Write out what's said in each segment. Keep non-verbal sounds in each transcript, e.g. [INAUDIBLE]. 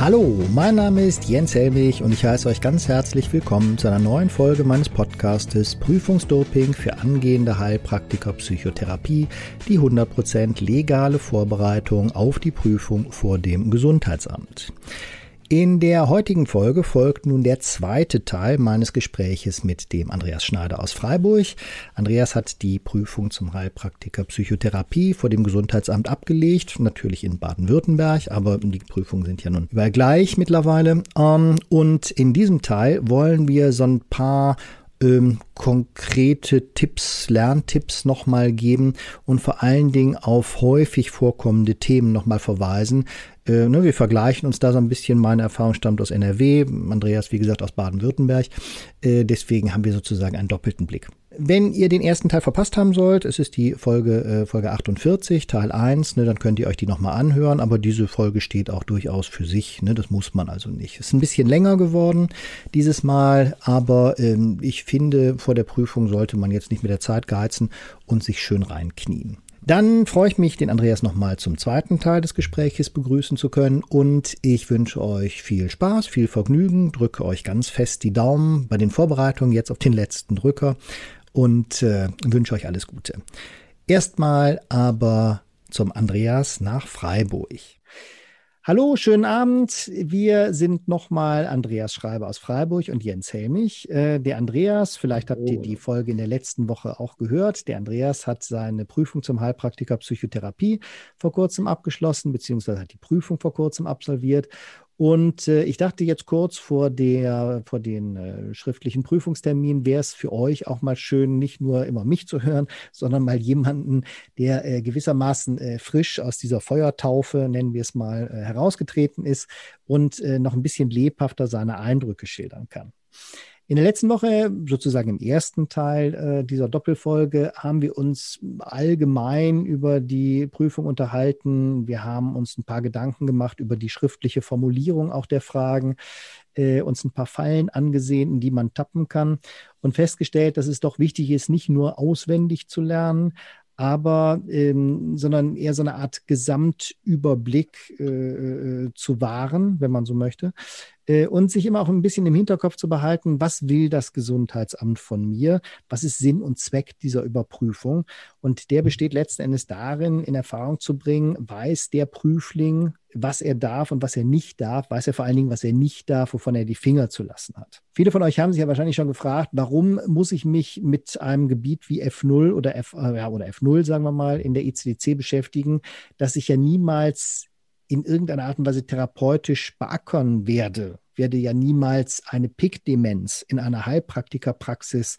Hallo, mein Name ist Jens Helmich und ich heiße euch ganz herzlich willkommen zu einer neuen Folge meines Podcastes Prüfungsdoping für angehende Heilpraktiker Psychotherapie, die 100% legale Vorbereitung auf die Prüfung vor dem Gesundheitsamt. In der heutigen Folge folgt nun der zweite Teil meines Gespräches mit dem Andreas Schneider aus Freiburg. Andreas hat die Prüfung zum Heilpraktiker Psychotherapie vor dem Gesundheitsamt abgelegt, natürlich in Baden-Württemberg, aber die Prüfungen sind ja nun überall gleich mittlerweile. Ähm, und in diesem Teil wollen wir so ein paar ähm, konkrete Tipps, Lerntipps nochmal geben und vor allen Dingen auf häufig vorkommende Themen nochmal verweisen. Äh, ne, wir vergleichen uns da so ein bisschen. Meine Erfahrung stammt aus NRW, Andreas, wie gesagt, aus Baden-Württemberg. Äh, deswegen haben wir sozusagen einen doppelten Blick. Wenn ihr den ersten Teil verpasst haben sollt, es ist die Folge, äh, Folge 48, Teil 1, ne, dann könnt ihr euch die nochmal anhören, aber diese Folge steht auch durchaus für sich, ne, das muss man also nicht. Es ist ein bisschen länger geworden dieses Mal, aber ähm, ich finde, vor der Prüfung sollte man jetzt nicht mit der Zeit geizen und sich schön reinknien. Dann freue ich mich, den Andreas nochmal zum zweiten Teil des Gespräches begrüßen zu können und ich wünsche euch viel Spaß, viel Vergnügen, drücke euch ganz fest die Daumen bei den Vorbereitungen jetzt auf den letzten Drücker und äh, wünsche euch alles Gute. Erstmal aber zum Andreas nach Freiburg. Hallo, schönen Abend. Wir sind nochmal Andreas Schreiber aus Freiburg und Jens Helmich. Äh, der Andreas, vielleicht habt ihr die Folge in der letzten Woche auch gehört. Der Andreas hat seine Prüfung zum Heilpraktiker Psychotherapie vor kurzem abgeschlossen, beziehungsweise hat die Prüfung vor kurzem absolviert und äh, ich dachte jetzt kurz vor, der, vor den äh, schriftlichen Prüfungstermin wäre es für euch auch mal schön, nicht nur immer mich zu hören, sondern mal jemanden, der äh, gewissermaßen äh, frisch aus dieser Feuertaufe, nennen wir es mal, äh, herausgetreten ist und äh, noch ein bisschen lebhafter seine Eindrücke schildern kann. In der letzten Woche, sozusagen im ersten Teil äh, dieser Doppelfolge, haben wir uns allgemein über die Prüfung unterhalten. Wir haben uns ein paar Gedanken gemacht über die schriftliche Formulierung auch der Fragen, äh, uns ein paar Fallen angesehen, in die man tappen kann und festgestellt, dass es doch wichtig ist, nicht nur auswendig zu lernen, aber ähm, sondern eher so eine Art Gesamtüberblick äh, äh, zu wahren, wenn man so möchte, und sich immer auch ein bisschen im Hinterkopf zu behalten, was will das Gesundheitsamt von mir, was ist Sinn und Zweck dieser Überprüfung. Und der besteht letzten Endes darin, in Erfahrung zu bringen, weiß der Prüfling, was er darf und was er nicht darf, weiß er vor allen Dingen, was er nicht darf, wovon er die Finger zu lassen hat. Viele von euch haben sich ja wahrscheinlich schon gefragt, warum muss ich mich mit einem Gebiet wie F0 oder, F, äh, ja, oder F0, sagen wir mal, in der ICDC beschäftigen, das ich ja niemals in irgendeiner Art und Weise therapeutisch beackern werde, werde ja niemals eine Pickdemenz in einer Heilpraktikerpraxis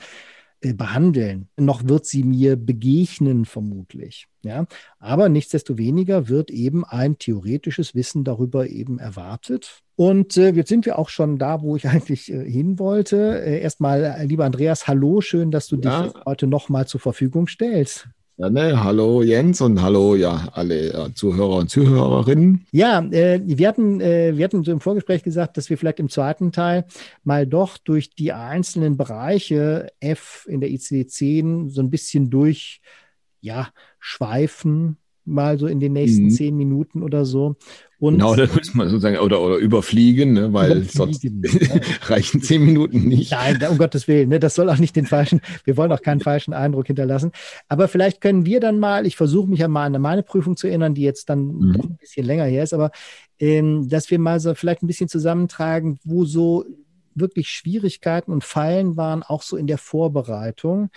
äh, behandeln, noch wird sie mir begegnen vermutlich. Ja, aber nichtsdestoweniger wird eben ein theoretisches Wissen darüber eben erwartet. Und äh, jetzt sind wir auch schon da, wo ich [LAUGHS] eigentlich äh, hin wollte. Äh, erstmal, äh, lieber Andreas, hallo, schön, dass du ja. dich heute nochmal zur Verfügung stellst. Ja, ne, hallo Jens und hallo ja alle ja, Zuhörer und Zuhörerinnen. Ja, äh, wir hatten äh, wir hatten so im Vorgespräch gesagt, dass wir vielleicht im zweiten Teil mal doch durch die einzelnen Bereiche F in der ICD-10 so ein bisschen durch ja schweifen mal so in den nächsten mhm. zehn Minuten oder so. Und genau, das muss man sozusagen, oder, oder überfliegen, ne, weil überfliegen, sonst ja. [LAUGHS] reichen zehn Minuten nicht. Nein, um Gottes Willen, ne, das soll auch nicht den falschen, wir wollen auch keinen falschen Eindruck hinterlassen. Aber vielleicht können wir dann mal, ich versuche mich ja mal an meine Prüfung zu erinnern, die jetzt dann mhm. ein bisschen länger her ist, aber ähm, dass wir mal so vielleicht ein bisschen zusammentragen, wo so wirklich Schwierigkeiten und Fallen waren, auch so in der Vorbereitung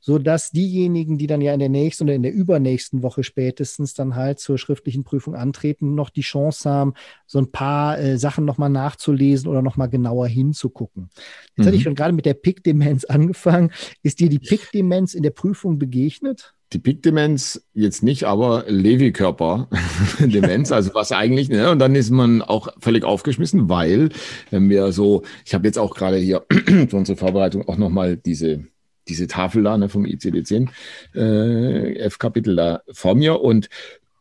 so dass diejenigen, die dann ja in der nächsten oder in der übernächsten Woche spätestens dann halt zur schriftlichen Prüfung antreten, noch die Chance haben, so ein paar äh, Sachen nochmal nachzulesen oder nochmal genauer hinzugucken. Jetzt mhm. hatte ich mhm. schon gerade mit der Pick-Demenz [LAUGHS] angefangen. Ist dir die Pick-Demenz in der Prüfung begegnet? Die Pick-Demenz jetzt nicht, aber Lewy-Körper-Demenz, [LAUGHS] [LAUGHS] also was eigentlich, ne? und dann ist man auch völlig aufgeschmissen, weil wenn wir so, ich habe jetzt auch gerade hier [CLEARS THROAT] für unsere Vorbereitung auch nochmal diese diese Tafel da ne, vom ICD-10 äh, F-Kapitel da vor mir und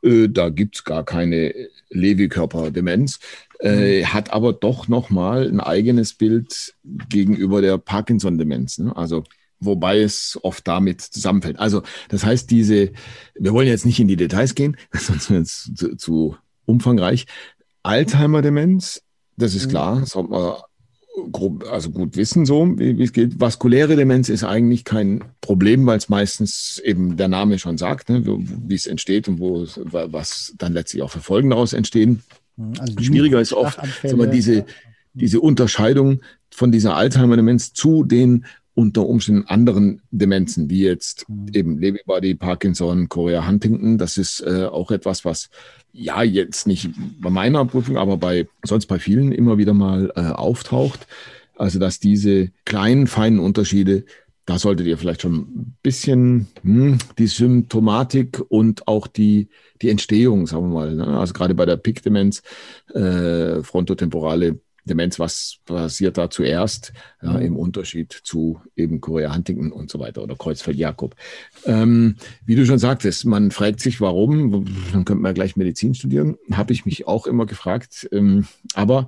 äh, da gibt es gar keine Lewy-Körper-Demenz, äh, mhm. hat aber doch nochmal ein eigenes Bild gegenüber der Parkinson-Demenz. Ne? Also wobei es oft damit zusammenfällt. Also das heißt, diese, wir wollen jetzt nicht in die Details gehen, [LAUGHS] sonst wird es zu, zu umfangreich. Alzheimer-Demenz Das ist mhm. klar, das sollte man grob, also gut wissen, so wie, es geht. Vaskuläre Demenz ist eigentlich kein Problem, weil es meistens eben der Name schon sagt, ne, wie es entsteht und wo was dann letztlich auch für Folgen daraus entstehen. Mhm, also Schwieriger ist oft wir, diese, diese Unterscheidung von dieser Alzheimer-Demenz zu den unter Umständen anderen Demenzen, wie jetzt mhm. eben Lewy-Body, Parkinson, Chorea Huntington. Das ist äh, auch etwas, was ja jetzt nicht bei meiner Prüfung, aber bei sonst bei vielen immer wieder mal äh, auftaucht. Also dass diese kleinen, feinen Unterschiede, da solltet ihr vielleicht schon ein bisschen hm, die Symptomatik und auch die, die Entstehung, sagen wir mal, ne? also gerade bei der PIC-Demenz, äh, frontotemporale Demenz, was passiert da zuerst, ja, im Unterschied zu eben Korea Huntington und so weiter oder Kreuzfeld-Jakob. Ähm, wie du schon sagtest, man fragt sich, warum, dann könnte man ja gleich Medizin studieren, habe ich mich auch immer gefragt, ähm, aber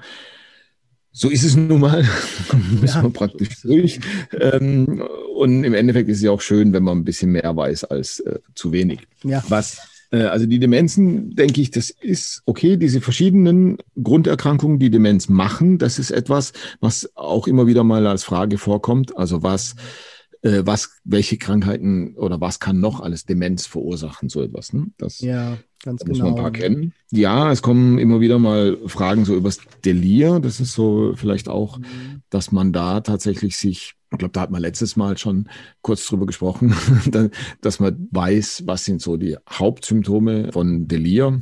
so ist es nun mal, [LAUGHS] müssen ja, wir praktisch durch. Ähm, und im Endeffekt ist es ja auch schön, wenn man ein bisschen mehr weiß als äh, zu wenig. Ja. Was also die Demenzen, denke ich, das ist okay. Diese verschiedenen Grunderkrankungen, die Demenz machen, das ist etwas, was auch immer wieder mal als Frage vorkommt. Also was, äh, was, welche Krankheiten oder was kann noch alles Demenz verursachen, so etwas. Ne? Das ja, ganz muss genau. man ein paar kennen. Ja, es kommen immer wieder mal Fragen so übers Delir. Das ist so vielleicht auch, mhm. dass man da tatsächlich sich ich glaube, da hat man letztes Mal schon kurz drüber gesprochen, [LAUGHS] dass man weiß, was sind so die Hauptsymptome von Delir.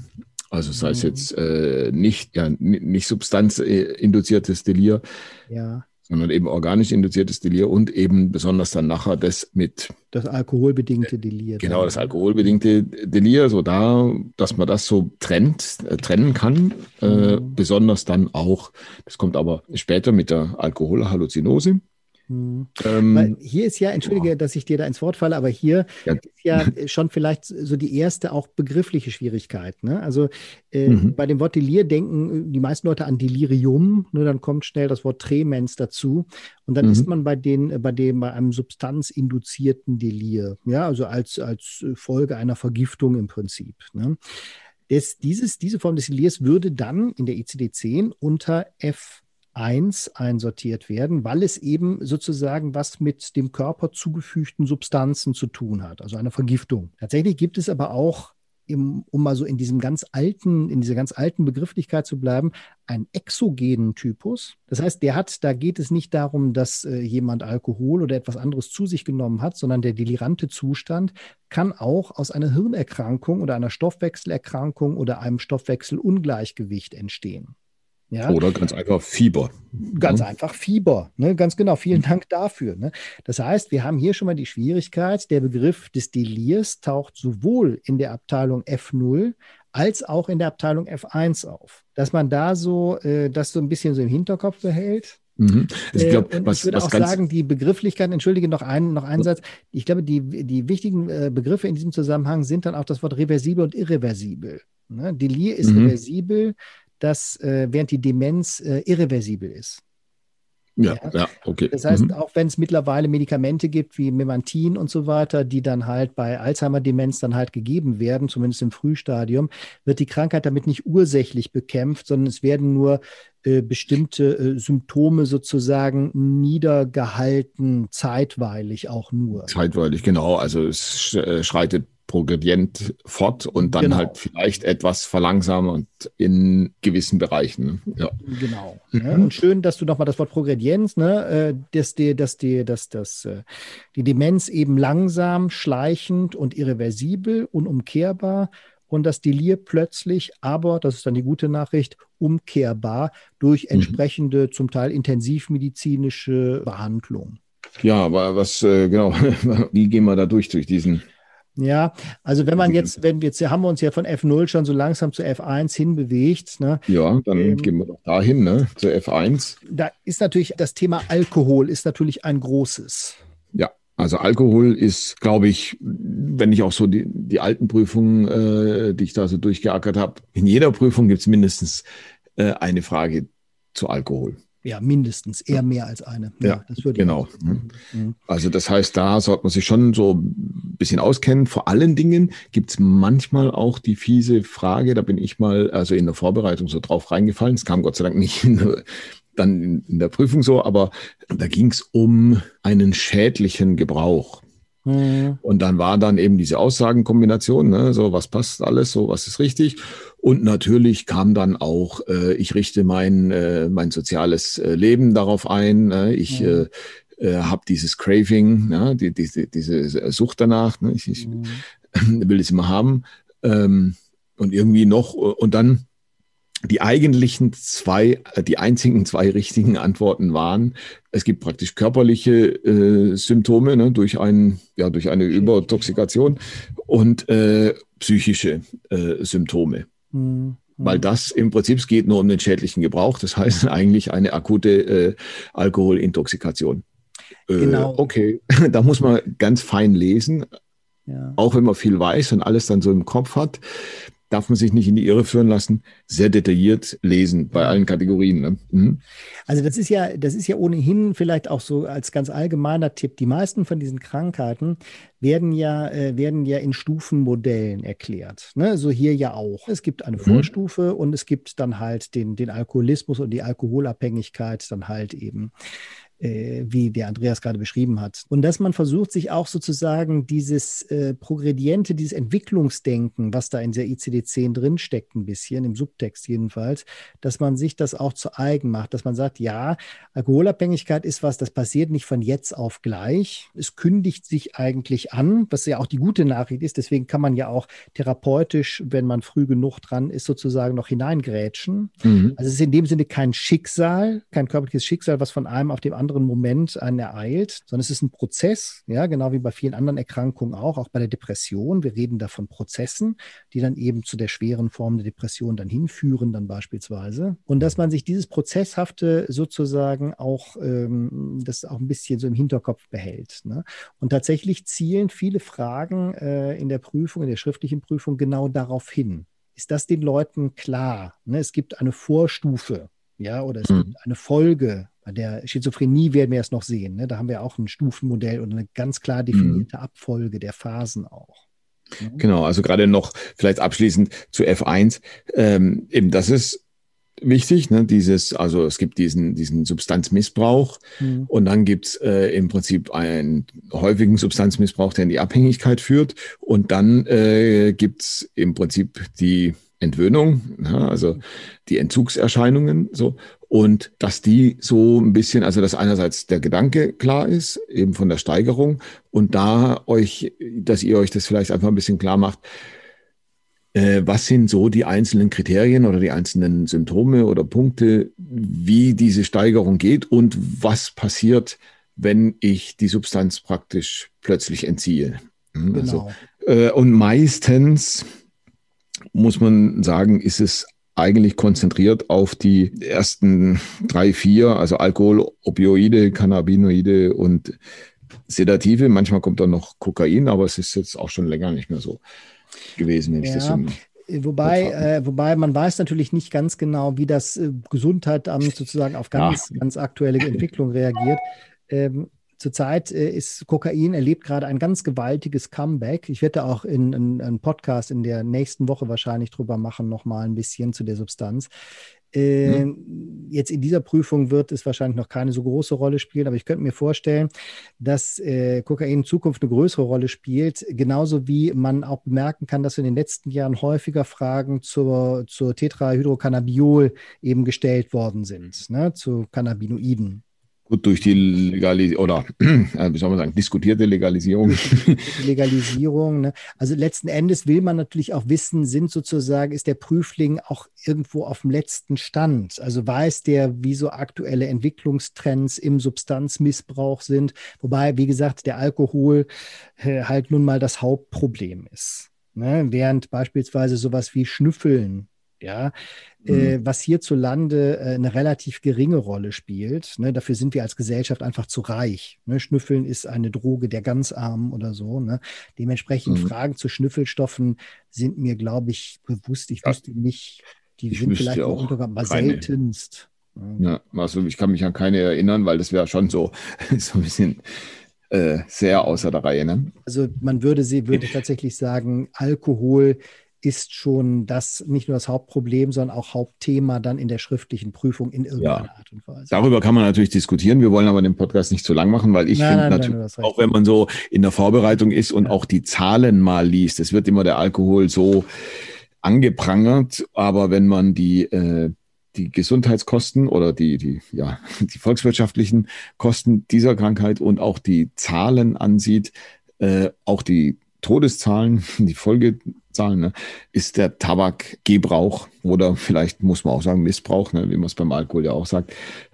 Also sei es mhm. jetzt äh, nicht, ja, nicht substanzinduziertes Delir, ja. sondern eben organisch induziertes Delir und eben besonders dann nachher das mit. Das alkoholbedingte Delir. Genau, das alkoholbedingte Delir, so da, dass man das so trennt, äh, trennen kann. Äh, mhm. besonders dann auch, das kommt aber später mit der Alkoholhalluzinose. Hm. Ähm, hier ist ja, entschuldige, dass ich dir da ins Wort falle, aber hier ja. ist ja schon vielleicht so die erste auch begriffliche Schwierigkeit. Ne? Also äh, mhm. bei dem Wort Delir denken die meisten Leute an Delirium, ne? dann kommt schnell das Wort Tremens dazu und dann mhm. ist man bei den, bei dem, bei einem substanzinduzierten Delir, ja, also als, als Folge einer Vergiftung im Prinzip. Ne? Das, dieses, diese Form des Delirs würde dann in der ICD-10 unter F 1 einsortiert werden, weil es eben sozusagen was mit dem Körper zugefügten Substanzen zu tun hat, also eine Vergiftung. Tatsächlich gibt es aber auch im, um mal so in diesem ganz alten, in dieser ganz alten Begrifflichkeit zu bleiben, einen exogenen Typus. Das heißt, der hat, da geht es nicht darum, dass äh, jemand Alkohol oder etwas anderes zu sich genommen hat, sondern der delirante Zustand kann auch aus einer Hirnerkrankung oder einer Stoffwechselerkrankung oder einem Stoffwechselungleichgewicht entstehen. Ja? Oder ganz einfach Fieber. Ganz ja. einfach Fieber. Ne? Ganz genau. Vielen Dank dafür. Ne? Das heißt, wir haben hier schon mal die Schwierigkeit, der Begriff des Delirs taucht sowohl in der Abteilung F0 als auch in der Abteilung F1 auf. Dass man da so äh, das so ein bisschen so im Hinterkopf behält. Mhm. Ich, glaub, äh, was, ich würde auch sagen, die Begrifflichkeit, entschuldige noch einen, noch einen Satz. Ich glaube, die, die wichtigen äh, Begriffe in diesem Zusammenhang sind dann auch das Wort reversibel und irreversibel. Ne? Delir ist mhm. reversibel, dass äh, während die Demenz äh, irreversibel ist. Ja, ja, ja, okay. Das heißt, mhm. auch wenn es mittlerweile Medikamente gibt wie Memantin und so weiter, die dann halt bei Alzheimer-Demenz dann halt gegeben werden, zumindest im Frühstadium, wird die Krankheit damit nicht ursächlich bekämpft, sondern es werden nur äh, bestimmte äh, Symptome sozusagen niedergehalten, zeitweilig auch nur. Zeitweilig, genau. Also es äh, schreitet progredient fort und dann genau. halt vielleicht etwas verlangsamt in gewissen Bereichen. Ja. Genau. Mhm. Und schön, dass du nochmal das Wort Progredienz, ne, äh, dass, die, dass, die, dass, dass äh, die Demenz eben langsam, schleichend und irreversibel, unumkehrbar und das Delir plötzlich, aber, das ist dann die gute Nachricht, umkehrbar durch mhm. entsprechende, mhm. zum Teil intensivmedizinische Behandlung. Ja, aber was, äh, genau, [LAUGHS] wie gehen wir da durch, durch diesen ja, also wenn man jetzt, wenn wir jetzt haben wir uns ja von F0 schon so langsam zu F1 hinbewegt. Ne? Ja, dann ähm, gehen wir doch dahin, ne? Zu F1. Da ist natürlich das Thema Alkohol ist natürlich ein großes. Ja, also Alkohol ist, glaube ich, wenn ich auch so die, die alten Prüfungen, äh, die ich da so durchgeackert habe, in jeder Prüfung gibt es mindestens äh, eine Frage zu Alkohol. Ja, mindestens, eher mehr als eine. Ja, ja das würde genau. Mhm. mhm. Also das heißt, da sollte man sich schon so ein bisschen auskennen. Vor allen Dingen gibt es manchmal auch die fiese Frage, da bin ich mal also in der Vorbereitung so drauf reingefallen. Es kam Gott sei Dank nicht in der, dann in, in der Prüfung so, aber da ging es um einen schädlichen Gebrauch. Mhm. Und dann war dann eben diese Aussagenkombination, ne, so was passt alles, so was ist richtig. Und natürlich kam dann auch, äh, ich richte mein, äh, mein soziales äh, Leben darauf ein. Ne? Ich mhm. äh, äh, habe dieses Craving, ne? die, die, diese Sucht danach. Ne? Ich, ich mhm. will es immer haben. Ähm, und irgendwie noch, und dann die eigentlichen zwei, die einzigen zwei [LAUGHS] richtigen Antworten waren, es gibt praktisch körperliche äh, Symptome ne, durch, ein, ja, durch eine Übertoxikation und äh, psychische äh, Symptome. Mhm. Weil das im Prinzip, es geht nur um den schädlichen Gebrauch, das heißt eigentlich eine akute äh, Alkoholintoxikation. Äh, genau. Okay, [LAUGHS] da muss man ganz fein lesen, ja. auch wenn man viel weiß und alles dann so im Kopf hat darf man sich nicht in die Irre führen lassen, sehr detailliert lesen bei allen Kategorien. Ne? Mhm. Also das ist ja, das ist ja ohnehin vielleicht auch so als ganz allgemeiner Tipp. Die meisten von diesen Krankheiten werden ja, äh, werden ja in Stufenmodellen erklärt. Ne? So hier ja auch. Es gibt eine mhm. Vorstufe und es gibt dann halt den, den Alkoholismus und die Alkoholabhängigkeit dann halt eben äh, wie der Andreas gerade beschrieben hat. Und dass man versucht, sich auch sozusagen dieses äh, Progrediente, dieses Entwicklungsdenken, was da in der ICD-10 drinsteckt, ein bisschen, im Subtext jedenfalls, dass man sich das auch zu eigen macht, dass man sagt, ja, Alkoholabhängigkeit ist was, das passiert nicht von jetzt auf gleich. Es kündigt sich eigentlich an, was ja auch die gute Nachricht ist. Deswegen kann man ja auch therapeutisch, wenn man früh genug dran ist, sozusagen noch hineingrätschen. Mhm. Also es ist in dem Sinne kein Schicksal, kein körperliches Schicksal, was von einem auf dem anderen anderen Moment einen ereilt, sondern es ist ein Prozess, ja, genau wie bei vielen anderen Erkrankungen auch, auch bei der Depression. Wir reden da von Prozessen, die dann eben zu der schweren Form der Depression dann hinführen, dann beispielsweise. Und dass man sich dieses Prozesshafte sozusagen auch, ähm, das auch ein bisschen so im Hinterkopf behält. Ne? Und tatsächlich zielen viele Fragen äh, in der Prüfung, in der schriftlichen Prüfung genau darauf hin. Ist das den Leuten klar? Ne? Es gibt eine Vorstufe, ja, oder es mhm. gibt eine Folge bei der Schizophrenie werden wir es noch sehen. Ne? Da haben wir auch ein Stufenmodell und eine ganz klar definierte mhm. Abfolge der Phasen auch. Ne? Genau, also gerade noch vielleicht abschließend zu F1. Ähm, eben, das ist wichtig, ne? dieses, also es gibt diesen, diesen Substanzmissbrauch mhm. und dann gibt es äh, im Prinzip einen häufigen Substanzmissbrauch, der in die Abhängigkeit führt und dann äh, gibt es im Prinzip die Entwöhnung, ja, also die Entzugserscheinungen so und dass die so ein bisschen, also dass einerseits der Gedanke klar ist, eben von der Steigerung und da euch, dass ihr euch das vielleicht einfach ein bisschen klar macht, äh, was sind so die einzelnen Kriterien oder die einzelnen Symptome oder Punkte, wie diese Steigerung geht und was passiert, wenn ich die Substanz praktisch plötzlich entziehe. Hm, also, genau. Äh, und meistens muss man sagen, ist es eigentlich konzentriert auf die ersten drei, vier, also Alkohol, Opioide, Cannabinoide und Sedative. Manchmal kommt dann noch Kokain, aber es ist jetzt auch schon länger nicht mehr so gewesen, wenn ja. ich das so Wobei, äh, wobei man weiß natürlich nicht ganz genau, wie das äh, Gesundheitsamt sozusagen auf ganz, ja. ganz aktuelle Entwicklung reagiert. Ähm, Zurzeit äh, ist Kokain erlebt gerade ein ganz gewaltiges Comeback. Ich werde auch in, in einen Podcast in der nächsten Woche wahrscheinlich drüber machen, nochmal ein bisschen zu der Substanz. Äh. Jetzt in dieser Prüfung wird es wahrscheinlich noch keine so große Rolle spielen, aber ich könnte mir vorstellen, dass äh, Kokain in Zukunft eine größere Rolle spielt, genauso wie man auch bemerken kann, dass in den letzten Jahren häufiger Fragen zur, zur Tetrahydrocannabiol eben gestellt worden sind, ne, zu Cannabinoiden. Gut, durch die Legalisierung oder [CLEARS THROAT] äh, wie soll man sagen, diskutierte Legalisierung. Legalisierung. Ne? Also letzten Endes will man natürlich auch wissen, sind sozusagen, ist der Prüfling auch irgendwo auf dem letzten Stand? Also weiß der, wie so aktuelle Entwicklungstrends im Substanzmissbrauch sind, wobei, wie gesagt, der Alkohol äh, halt nun mal das Hauptproblem ist. Ne? Während beispielsweise sowas wie Schnüffeln ja, mhm. äh, was hierzulande äh, eine relativ geringe Rolle spielt. Ne? Dafür sind wir als Gesellschaft einfach zu reich. Ne? Schnüffeln ist eine Droge der ganz Armen oder so. Ne? Dementsprechend mhm. Fragen zu Schnüffelstoffen sind mir, glaube ich, bewusst. Ich ja. wüsste nicht, die ich sind vielleicht auch unter, aber seltenst. Ja, also ich kann mich an keine erinnern, weil das wäre schon so, [LAUGHS] so ein bisschen äh, sehr außer der Reihe. Ne? Also man würde sie würde tatsächlich sagen, Alkohol ist schon das nicht nur das Hauptproblem, sondern auch Hauptthema dann in der schriftlichen Prüfung in irgendeiner ja. Art und Weise. Darüber kann man natürlich diskutieren. Wir wollen aber den Podcast nicht zu lang machen, weil ich finde natürlich, auch wenn man so in der Vorbereitung ist und ja. auch die Zahlen mal liest, es wird immer der Alkohol so angeprangert, aber wenn man die äh, die Gesundheitskosten oder die, die, ja, [LAUGHS] die volkswirtschaftlichen Kosten dieser Krankheit und auch die Zahlen ansieht, äh, auch die Todeszahlen, [LAUGHS] die Folgezahlen, ne, ist der Tabakgebrauch oder vielleicht muss man auch sagen Missbrauch, ne, wie man es beim Alkohol ja auch sagt,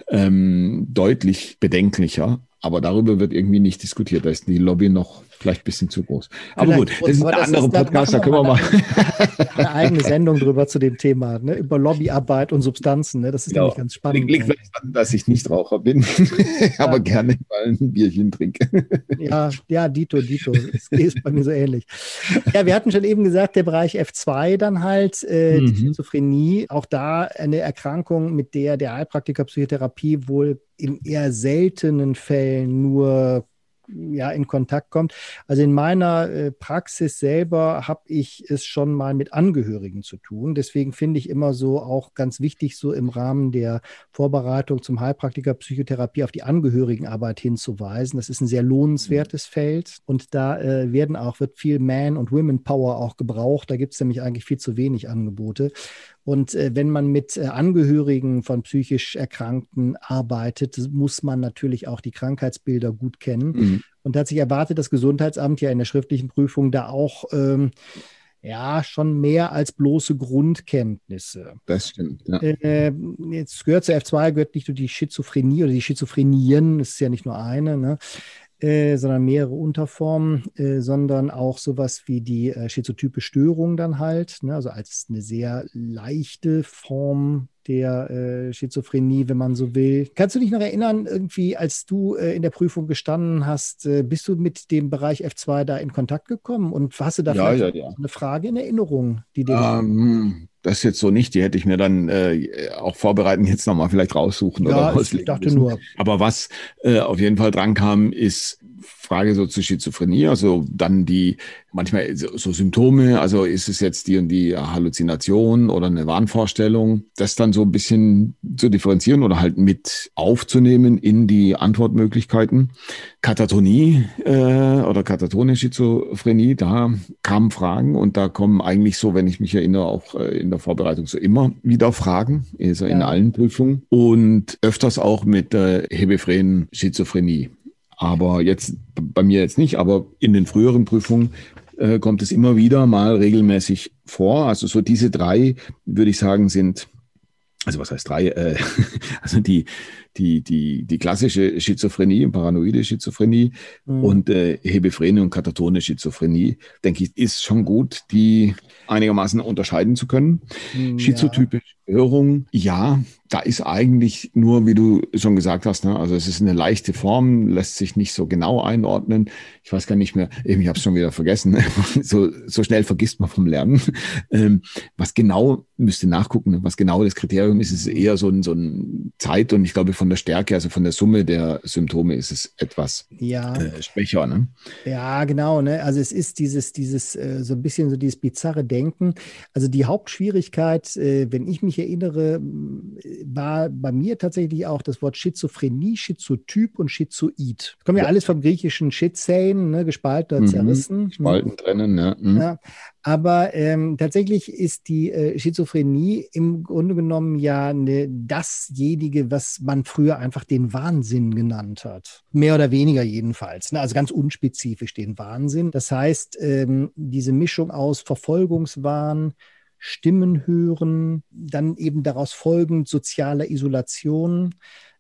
ähm, deutlich bedenklicher. Aber darüber wird irgendwie nicht diskutiert. Da ist die Lobby noch vielleicht ein bisschen zu groß. Aber vielleicht, gut, das ist ein anderer Podcast, da können wir mal. [LAUGHS] Eine eigene Sendung drüber zu dem Thema, ne? über Lobbyarbeit und Substanzen. Ne? Das ist genau. nämlich ganz spannend. Liegt vielleicht daran, dass ich nicht Raucher bin, [LAUGHS] aber ja. gerne mal ein Bierchen trinke. ja, ja, Dito, Dito. Das ist bei mir so ähnlich. Ja, wir hatten schon eben gesagt, der Bereich F2 dann halt, äh, mhm. die Schizophrenie, auch da eine Erkrankung, mit der der Heilpraktiker Psychotherapie wohl in eher seltenen Fällen nur ja, in Kontakt kommt. Also in meiner äh, Praxis selber habe ich es schon mal mit Angehörigen zu tun. Deswegen finde ich immer so auch ganz wichtig, so im Rahmen der Vorbereitung zum Heilpraktiker Psychotherapie auf die Angehörigenarbeit hinzuweisen. Das ist ein sehr lohnenswertes Feld und da äh, werden auch, wird viel Man- und Women Power auch gebraucht. Da gibt es nämlich eigentlich viel zu wenig Angebote. Und äh, wenn man mit äh, Angehörigen von psychisch Erkrankten arbeitet, muss man natürlich auch die Krankheitsbilder gut kennen. Mhm. Und da hat sich erwartet, das Gesundheitsamt ja in der schriftlichen Prüfung da auch ähm, ja schon mehr als bloße Grundkenntnisse. Das stimmt. Ja. Äh, jetzt gehört zur F2 gehört nicht nur die Schizophrenie oder die Schizophrenien, das ist ja nicht nur eine. Ne? Äh, sondern mehrere Unterformen, äh, sondern auch sowas wie die äh, schizotype Störung dann halt, ne? also als eine sehr leichte Form der äh, Schizophrenie, wenn man so will. Kannst du dich noch erinnern, irgendwie, als du äh, in der Prüfung gestanden hast, bist du mit dem Bereich F2 da in Kontakt gekommen und hast du da ja, ja, ja. eine Frage in Erinnerung, die dir. Ähm, das jetzt so nicht, die hätte ich mir dann äh, auch vorbereiten, jetzt nochmal vielleicht raussuchen ja, oder [LAUGHS] auslegen. Ich dachte müssen. nur. Aber was äh, auf jeden Fall dran kam, ist Frage so zur Schizophrenie, also dann die manchmal so, so, Symptome, also ist es jetzt die und die Halluzination oder eine Wahnvorstellung, das dann so ein bisschen zu differenzieren oder halt mit aufzunehmen in die Antwortmöglichkeiten. Katatonie äh, oder katatone Schizophrenie, da kamen Fragen und da kommen eigentlich so, wenn ich mich erinnere, auch äh, in der Vorbereitung so immer wieder Fragen, also ja. in allen Prüfungen und öfters auch mit der hebephrenen Schizophrenie. Aber jetzt bei mir jetzt nicht, aber in den früheren Prüfungen äh, kommt es immer wieder mal regelmäßig vor. Also so diese drei, würde ich sagen, sind, also was heißt drei? Äh, [LAUGHS] also die, die, die, die klassische Schizophrenie, paranoide Schizophrenie mhm. und äh, Hebephrene und katatone Schizophrenie, denke ich, ist schon gut, die einigermaßen unterscheiden zu können. Mhm, Schizotypische ja. Störung, ja, da ist eigentlich nur, wie du schon gesagt hast, ne, also es ist eine leichte Form, lässt sich nicht so genau einordnen. Ich weiß gar nicht mehr, ich habe es schon wieder vergessen. [LAUGHS] so, so schnell vergisst man vom Lernen. Ähm, was genau, müsste nachgucken, ne, was genau das Kriterium ist, ist eher so ein, so ein Zeit und ich glaube von der Stärke, also von der Summe der Symptome ist es etwas ja. äh, schwächer. Ne? Ja, genau. Ne? Also es ist dieses, dieses äh, so ein bisschen so dieses bizarre Denken. Also die Hauptschwierigkeit, äh, wenn ich mich erinnere, war bei mir tatsächlich auch das Wort Schizophrenie, Schizotyp und Schizoid. Kommen ja, ja alles vom griechischen Schizein, ne, gespalten oder mhm. zerrissen. Spalten, mhm. trennen, ja. Mhm. ja. Aber ähm, tatsächlich ist die äh, Schizophrenie im Grunde genommen ja ne, dasjenige, was man früher einfach den Wahnsinn genannt hat. Mehr oder weniger jedenfalls. Ne? Also ganz unspezifisch den Wahnsinn. Das heißt, ähm, diese Mischung aus Verfolgungswahn, Stimmen hören, dann eben daraus folgend soziale Isolation,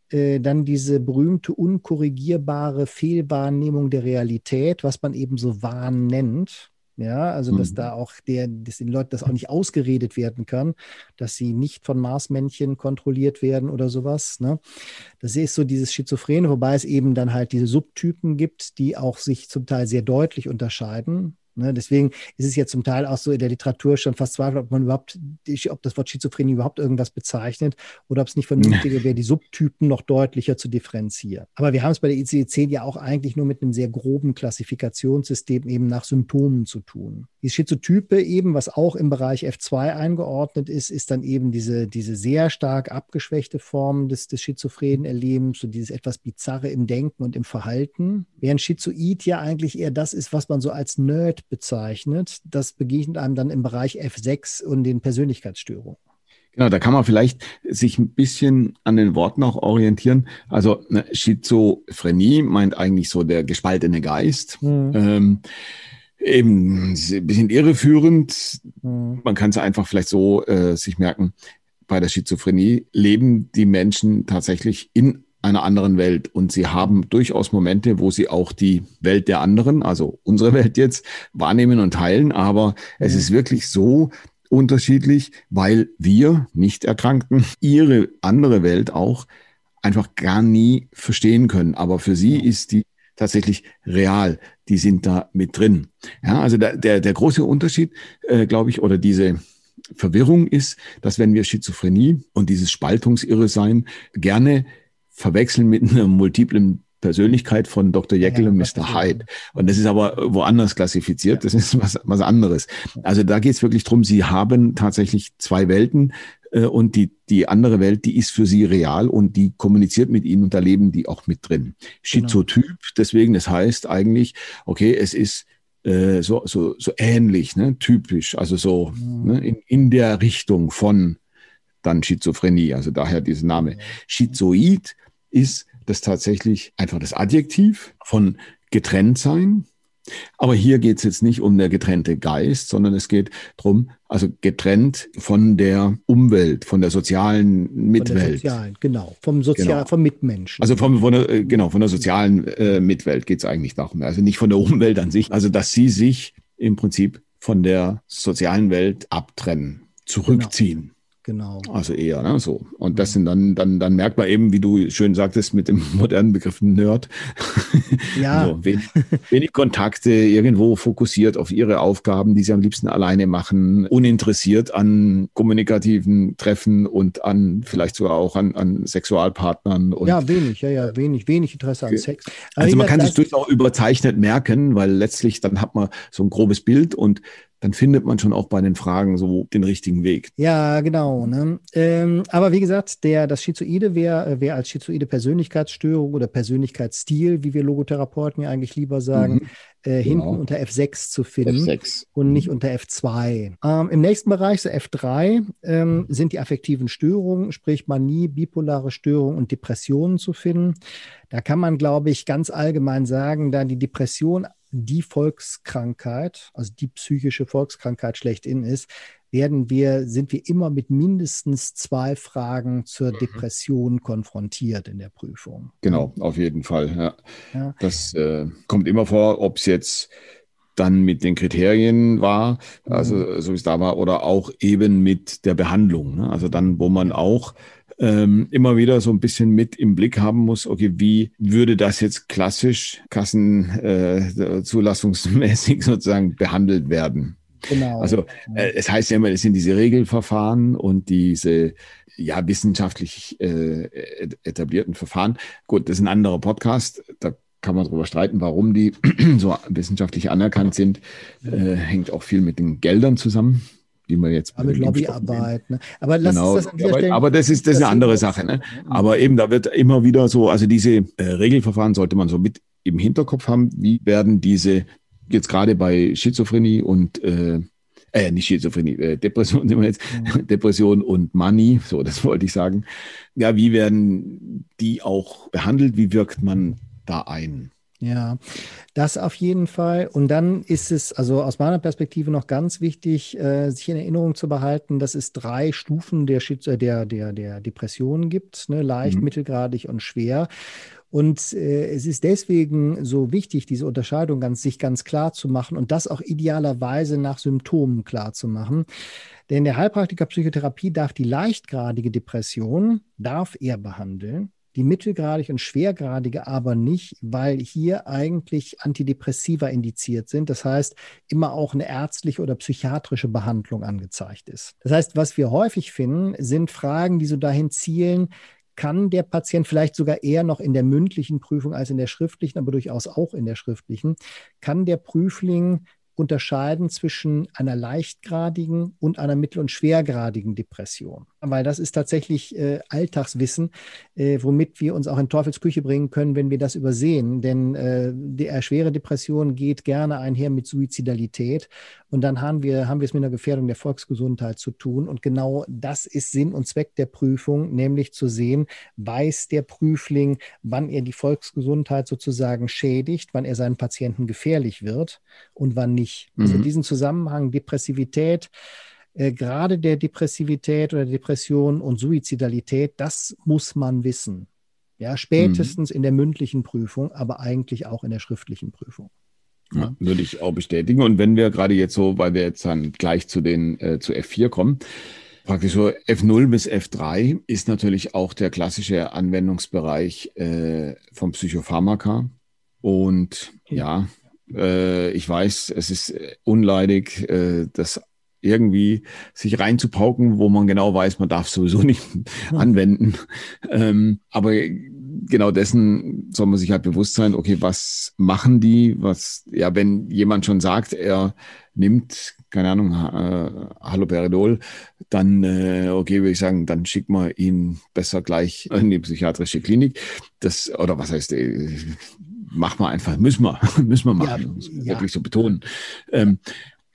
äh, dann diese berühmte unkorrigierbare Fehlwahrnehmung der Realität, was man eben so Wahn nennt. Ja, also dass mhm. da auch der, dass den Leuten das auch nicht ausgeredet werden kann, dass sie nicht von Marsmännchen kontrolliert werden oder sowas. Ne? Das ist so dieses Schizophrene, wobei es eben dann halt diese Subtypen gibt, die auch sich zum Teil sehr deutlich unterscheiden. Ne? Deswegen ist es ja zum Teil auch so in der Literatur schon fast zweifelt, ob man überhaupt, ob das Wort Schizophrenie überhaupt irgendwas bezeichnet oder ob es nicht vernünftiger wäre, die Subtypen noch deutlicher zu differenzieren. Aber wir haben es bei der ICD-10 ja auch eigentlich nur mit einem sehr groben Klassifikationssystem eben nach Symptomen zu tun. Die Schizotype eben, was auch im Bereich F2 eingeordnet ist, ist dann eben diese, diese sehr stark abgeschwächte Form des, des schizophrenen Erlebens, so dieses etwas Bizarre im Denken und im Verhalten. Während Schizoid ja eigentlich eher das ist, was man so als Nerd bezeichnet. Das begegnet einem dann im Bereich F6 und den Persönlichkeitsstörungen. Genau, da kann man vielleicht sich ein bisschen an den Worten auch orientieren. Also ne, Schizophrenie meint eigentlich so der gespaltene Geist. Mhm. Ähm, eben ein bisschen irreführend. Mhm. Man kann es einfach vielleicht so äh, sich merken. Bei der Schizophrenie leben die Menschen tatsächlich in einer anderen Welt. Und sie haben durchaus Momente, wo sie auch die Welt der anderen, also unsere Welt jetzt, wahrnehmen und teilen. Aber es ist wirklich so unterschiedlich, weil wir, Nicht-Erkrankten, ihre andere Welt auch einfach gar nie verstehen können. Aber für sie ist die tatsächlich real. Die sind da mit drin. Ja, also der, der, der große Unterschied, äh, glaube ich, oder diese Verwirrung ist, dass wenn wir Schizophrenie und dieses Spaltungsirre-Sein gerne verwechseln mit einer multiplen Persönlichkeit von Dr. Jekyll ja, und Mr. Hyde. Und das ist aber woanders klassifiziert. Das ist was, was anderes. Also da geht es wirklich drum. sie haben tatsächlich zwei Welten äh, und die, die andere Welt, die ist für sie real und die kommuniziert mit ihnen und da leben die auch mit drin. Genau. Schizotyp, deswegen, das heißt eigentlich, okay, es ist äh, so, so, so ähnlich, ne, typisch, also so mhm. ne, in, in der Richtung von dann Schizophrenie, also daher dieser Name. Schizoid ist das tatsächlich einfach das Adjektiv von getrennt sein. Aber hier geht es jetzt nicht um der getrennte Geist, sondern es geht darum, also getrennt von der Umwelt, von der sozialen Mitwelt. Von der sozialen, genau, vom Sozial, genau. vom Mitmenschen. Also vom, von der, äh, genau, von der sozialen äh, Mitwelt geht es eigentlich darum. Also nicht von der Umwelt an sich. Also dass sie sich im Prinzip von der sozialen Welt abtrennen, zurückziehen. Genau. Genau. Also eher, ne, so. Und das sind dann, dann, dann merkt man eben, wie du schön sagtest, mit dem [LAUGHS] modernen Begriff Nerd. [LAUGHS] Ja. so, wenig, wenig, Kontakte, irgendwo fokussiert auf ihre Aufgaben, die sie am liebsten alleine machen, uninteressiert an kommunikativen Treffen und an, vielleicht sogar auch an, an Sexualpartnern. Und, ja, wenig, ja, ja, wenig, wenig Interesse an Sex. Also, also man kann sich durchaus überzeichnet merken, weil letztlich dann hat man so ein grobes Bild und dann findet man schon auch bei den Fragen so den richtigen Weg. Ja, genau. Ne? Ähm, aber wie gesagt, der, das Schizoide wäre wär als schizoide Persönlichkeitsstörung oder Persönlichkeitsstil, wie wir Logotherapeuten ja eigentlich lieber sagen, mhm. äh, hinten genau. unter F6 zu finden F6. und nicht unter F2. Ähm, Im nächsten Bereich, so F3, ähm, sind die affektiven Störungen, sprich Manie, bipolare Störungen und Depressionen zu finden. Da kann man, glaube ich, ganz allgemein sagen, da die Depression die Volkskrankheit, also die psychische Volkskrankheit schlechthin ist, werden wir, sind wir immer mit mindestens zwei Fragen zur mhm. Depression konfrontiert in der Prüfung. Genau, auf jeden Fall. Ja. ja. Das äh, kommt immer vor, ob es jetzt dann mit den Kriterien war, also mhm. so wie es da war, oder auch eben mit der Behandlung. Ne? Also dann, wo man auch ähm, immer wieder so ein bisschen mit im Blick haben muss, okay, wie würde das jetzt klassisch kassenzulassungsmäßig äh, [LAUGHS] sozusagen behandelt werden? Genau. Also äh, es heißt ja immer, es sind diese Regelverfahren und diese ja wissenschaftlich äh, etablierten Verfahren. Gut, das ist ein anderer Podcast. Da kann man darüber streiten, warum die [CLEARS THROAT] so wissenschaftlich anerkannt sind. Äh, hängt auch viel mit den Geldern zusammen wie man jetzt. Ja, mit Lobbyarbeit. Ne? Aber lass genau, uns das an dieser Stelle. Aber das ist, das ist eine andere Sache. Ne? Aber eben, da wird immer wieder so, also diese äh, Regelverfahren sollte man so mit im Hinterkopf haben. Wie werden diese jetzt gerade bei Schizophrenie und äh, äh, nicht Schizophrenie, äh, Depression, nehmen wir jetzt, mhm. [LAUGHS] Depression und Money, so, das wollte ich sagen. Ja, wie werden die auch behandelt? Wie wirkt man da ein? Ja, das auf jeden Fall. Und dann ist es, also aus meiner Perspektive noch ganz wichtig, äh, sich in Erinnerung zu behalten, dass es drei Stufen der, äh, der, der, der Depression gibt, ne? leicht, mhm. mittelgradig und schwer. Und äh, es ist deswegen so wichtig, diese Unterscheidung ganz, sich ganz klar zu machen und das auch idealerweise nach Symptomen klar zu machen. Denn der Heilpraktiker Psychotherapie darf die leichtgradige Depression, darf er behandeln die mittelgradig und schwergradige aber nicht, weil hier eigentlich Antidepressiva indiziert sind. Das heißt, immer auch eine ärztliche oder psychiatrische Behandlung angezeigt ist. Das heißt, was wir häufig finden, sind Fragen, die so dahin zielen, kann der Patient vielleicht sogar eher noch in der mündlichen Prüfung als in der schriftlichen, aber durchaus auch in der schriftlichen, kann der Prüfling unterscheiden zwischen einer leichtgradigen und einer mittel- und schwergradigen Depression. Weil das ist tatsächlich äh, Alltagswissen, äh, womit wir uns auch in Teufelsküche bringen können, wenn wir das übersehen. Denn äh, die äh, schwere Depression geht gerne einher mit Suizidalität. Und dann haben wir, haben wir es mit einer Gefährdung der Volksgesundheit zu tun. Und genau das ist Sinn und Zweck der Prüfung, nämlich zu sehen, weiß der Prüfling, wann er die Volksgesundheit sozusagen schädigt, wann er seinen Patienten gefährlich wird und wann nicht. Also mhm. Also diesen Zusammenhang Depressivität, äh, gerade der Depressivität oder Depression und Suizidalität, das muss man wissen. Ja, spätestens mhm. in der mündlichen Prüfung, aber eigentlich auch in der schriftlichen Prüfung. Ja, würde ich auch bestätigen. Und wenn wir gerade jetzt so, weil wir jetzt dann gleich zu den äh, zu F4 kommen, praktisch so F0 bis F3 ist natürlich auch der klassische Anwendungsbereich äh, vom Psychopharmaka. Und ja, äh, ich weiß, es ist unleidig, äh, das irgendwie sich reinzupauken, wo man genau weiß, man darf sowieso nicht [LAUGHS] anwenden. Ähm, aber genau dessen soll man sich halt bewusst sein, okay, was machen die? Was, ja, wenn jemand schon sagt, er nimmt, keine Ahnung, äh, Haloperidol, dann, äh, okay, würde ich sagen, dann schickt man ihn besser gleich in die psychiatrische Klinik. Das, oder was heißt, äh, machen wir einfach, müssen wir, [LAUGHS] müssen wir machen, ja, ja. wirklich so betonen. Ähm,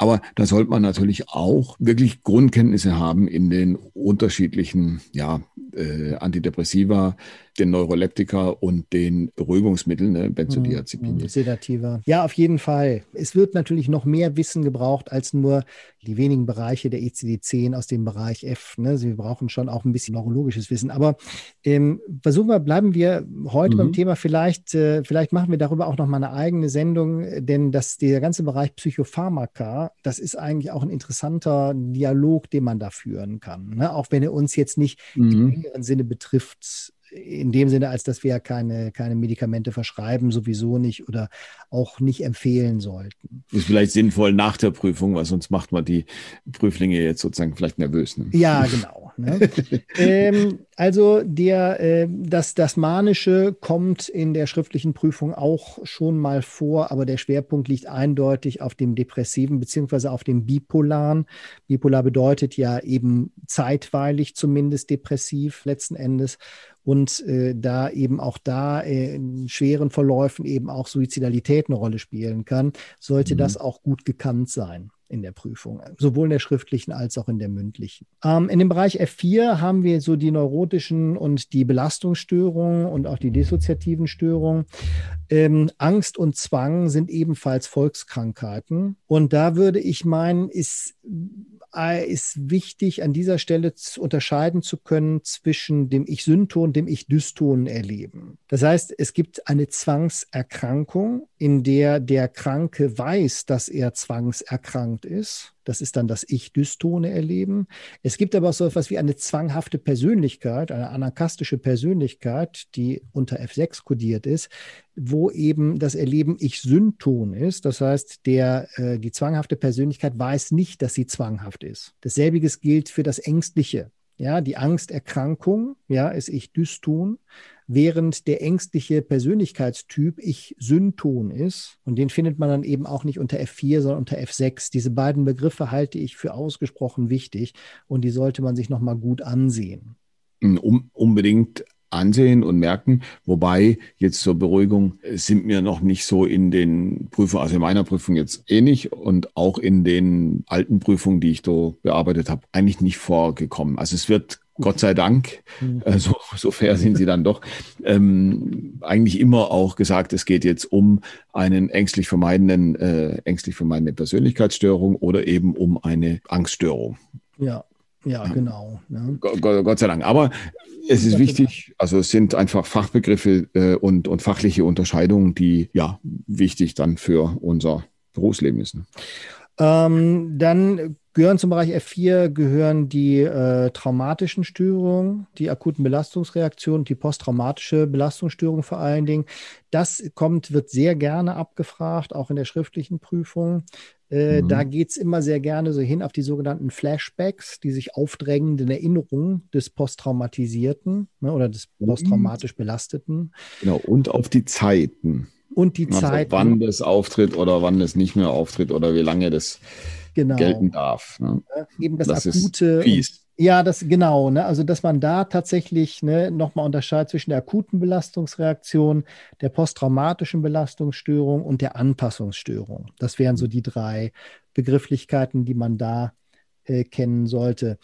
aber da sollte man natürlich auch wirklich Grundkenntnisse haben in den unterschiedlichen ja, äh, Antidepressiva, den Neuroleptika und den Beruhigungsmitteln, ne, Benzodiazepine. Mhm, Sedativa. Ja, auf jeden Fall. Es wird natürlich noch mehr Wissen gebraucht als nur die wenigen Bereiche der ECD-10 aus dem Bereich F. Ne? Sie brauchen schon auch ein bisschen neurologisches Wissen. Aber ähm, versuchen wir, bleiben wir heute mhm. beim Thema vielleicht, äh, vielleicht machen wir darüber auch noch mal eine eigene Sendung, denn das, der ganze Bereich Psychopharmaka, das ist eigentlich auch ein interessanter Dialog, den man da führen kann. Ne? Auch wenn er uns jetzt nicht mhm. im engeren Sinne betrifft, in dem Sinne, als dass wir keine, keine Medikamente verschreiben, sowieso nicht oder auch nicht empfehlen sollten. Ist vielleicht sinnvoll nach der Prüfung, weil sonst macht man die Prüflinge jetzt sozusagen vielleicht nervös. Ne? Ja, genau. Ne? ähm, also der, äh, das, das Manische kommt in der schriftlichen Prüfung auch schon mal vor, aber der Schwerpunkt liegt eindeutig auf dem Depressiven beziehungsweise auf dem Bipolaren. Bipolar bedeutet ja eben zeitweilig zumindest depressiv letzten Endes und äh, da eben auch da äh, in schweren Verläufen eben auch Suizidalität eine Rolle spielen kann, sollte mhm. das auch gut gekannt sein in der Prüfung, sowohl in der schriftlichen als auch in der mündlichen. Ähm, in dem Bereich F4 haben wir so die neurotischen und die Belastungsstörungen und auch die dissoziativen Störungen. Ähm, Angst und Zwang sind ebenfalls Volkskrankheiten. Und da würde ich meinen, ist äh, ist wichtig, an dieser Stelle zu unterscheiden zu können zwischen dem Ich-Synton und dem Ich-Dyston erleben. Das heißt, es gibt eine Zwangserkrankung, in der der Kranke weiß, dass er zwangserkrankt ist. Das ist dann das Ich-Dystone erleben. Es gibt aber auch so etwas wie eine zwanghafte Persönlichkeit, eine anarkastische Persönlichkeit, die unter F6 kodiert ist, wo eben das Erleben Ich-Synton ist. Das heißt, der, äh, die zwanghafte Persönlichkeit weiß nicht, dass sie zwanghaft ist. Dasselbiges gilt für das Ängstliche. Ja, die Angsterkrankung, ja, ist Ich-Dyston während der ängstliche Persönlichkeitstyp ich Synton ist. Und den findet man dann eben auch nicht unter F4, sondern unter F6. Diese beiden Begriffe halte ich für ausgesprochen wichtig und die sollte man sich nochmal gut ansehen. Um, unbedingt ansehen und merken. Wobei jetzt zur Beruhigung sind mir noch nicht so in den Prüfungen, also in meiner Prüfung jetzt nicht und auch in den alten Prüfungen, die ich da bearbeitet habe, eigentlich nicht vorgekommen. Also es wird Gott sei Dank, mhm. äh, so, so fair sind sie dann doch, ähm, eigentlich immer auch gesagt, es geht jetzt um einen ängstlich vermeidenden, äh, ängstlich vermeidende Persönlichkeitsstörung oder eben um eine Angststörung. Ja, ja, genau. Ne? Gott, Gott, sei Dank. Aber es ist wichtig, also es sind einfach Fachbegriffe äh, und, und fachliche Unterscheidungen, die ja wichtig dann für unser Berufsleben sind. Ähm, dann Gehören zum Bereich F4 gehören die äh, traumatischen Störungen, die akuten Belastungsreaktionen, die posttraumatische Belastungsstörung vor allen Dingen. Das kommt, wird sehr gerne abgefragt, auch in der schriftlichen Prüfung. Äh, mhm. Da geht es immer sehr gerne so hin auf die sogenannten Flashbacks, die sich aufdrängenden Erinnerungen des Posttraumatisierten ne, oder des posttraumatisch Belasteten. Genau, und auf die Zeiten. Und die also Zeiten. Wann das auftritt oder wann das nicht mehr auftritt oder wie lange das genau. gelten darf. Ne? Ja, eben das, das akute. Ja, das genau. Ne? Also, dass man da tatsächlich ne, nochmal unterscheidet zwischen der akuten Belastungsreaktion, der posttraumatischen Belastungsstörung und der Anpassungsstörung. Das wären so die drei Begrifflichkeiten, die man da äh, kennen sollte.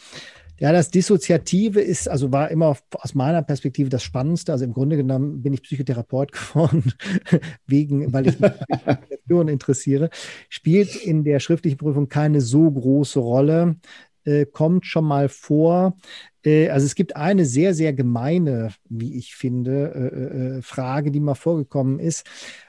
Ja, das Dissoziative ist, also war immer aus meiner Perspektive das Spannendste. Also im Grunde genommen bin ich Psychotherapeut [LAUGHS] geworden, wegen, weil ich mich für interessiere. Spielt in der schriftlichen Prüfung keine so große Rolle, äh, kommt schon mal vor. Äh, also es gibt eine sehr, sehr gemeine, wie ich finde, äh, äh Frage, die mal vorgekommen ist.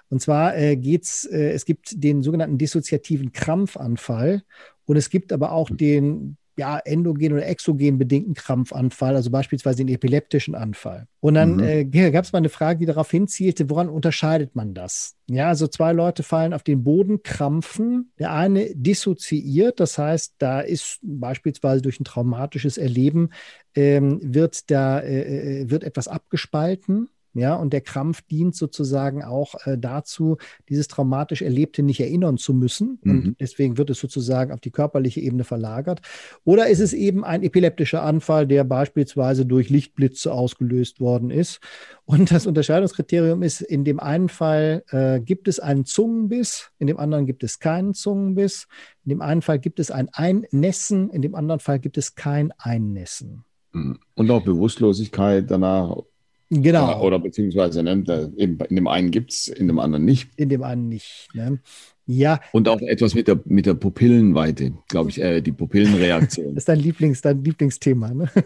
Und zwar äh, geht's, äh, es gibt den sogenannten dissoziativen Krampfanfall und es gibt aber auch den ja, endogen oder exogen bedingten Krampfanfall, also beispielsweise den epileptischen Anfall. Und dann mhm. äh, gab es mal eine Frage, die darauf hinzielte, woran unterscheidet man das? Ja, also zwei Leute fallen auf den Boden, krampfen. Der eine dissoziiert, das heißt, da ist beispielsweise durch ein traumatisches Erleben, ähm, wird da äh, äh wird etwas abgespalten ja, und der Krampf dient sozusagen auch äh, dazu, dieses traumatisch Erlebte nicht erinnern zu müssen. Mhm. Und deswegen wird es sozusagen auf die körperliche Ebene verlagert. Oder ist es eben ein epileptischer Anfall, der beispielsweise durch Lichtblitze ausgelöst worden ist? Und das Unterscheidungskriterium ist, in dem einen Fall äh, gibt es einen Zungenbiss, in dem anderen gibt es keinen Zungenbiss. In dem einen Fall gibt es ein Einnässen, in dem anderen Fall gibt es kein Einnässen. Mhm. Und auch Bewusstlosigkeit danach Genau. Oder beziehungsweise ne, in dem einen gibt es, in dem anderen nicht. In dem einen nicht. Ne? Ja. Und auch etwas mit der, mit der Pupillenweite, glaube ich, äh, die Pupillenreaktion. das ist dein, Lieblings, dein Lieblingsthema, ne? [LAUGHS]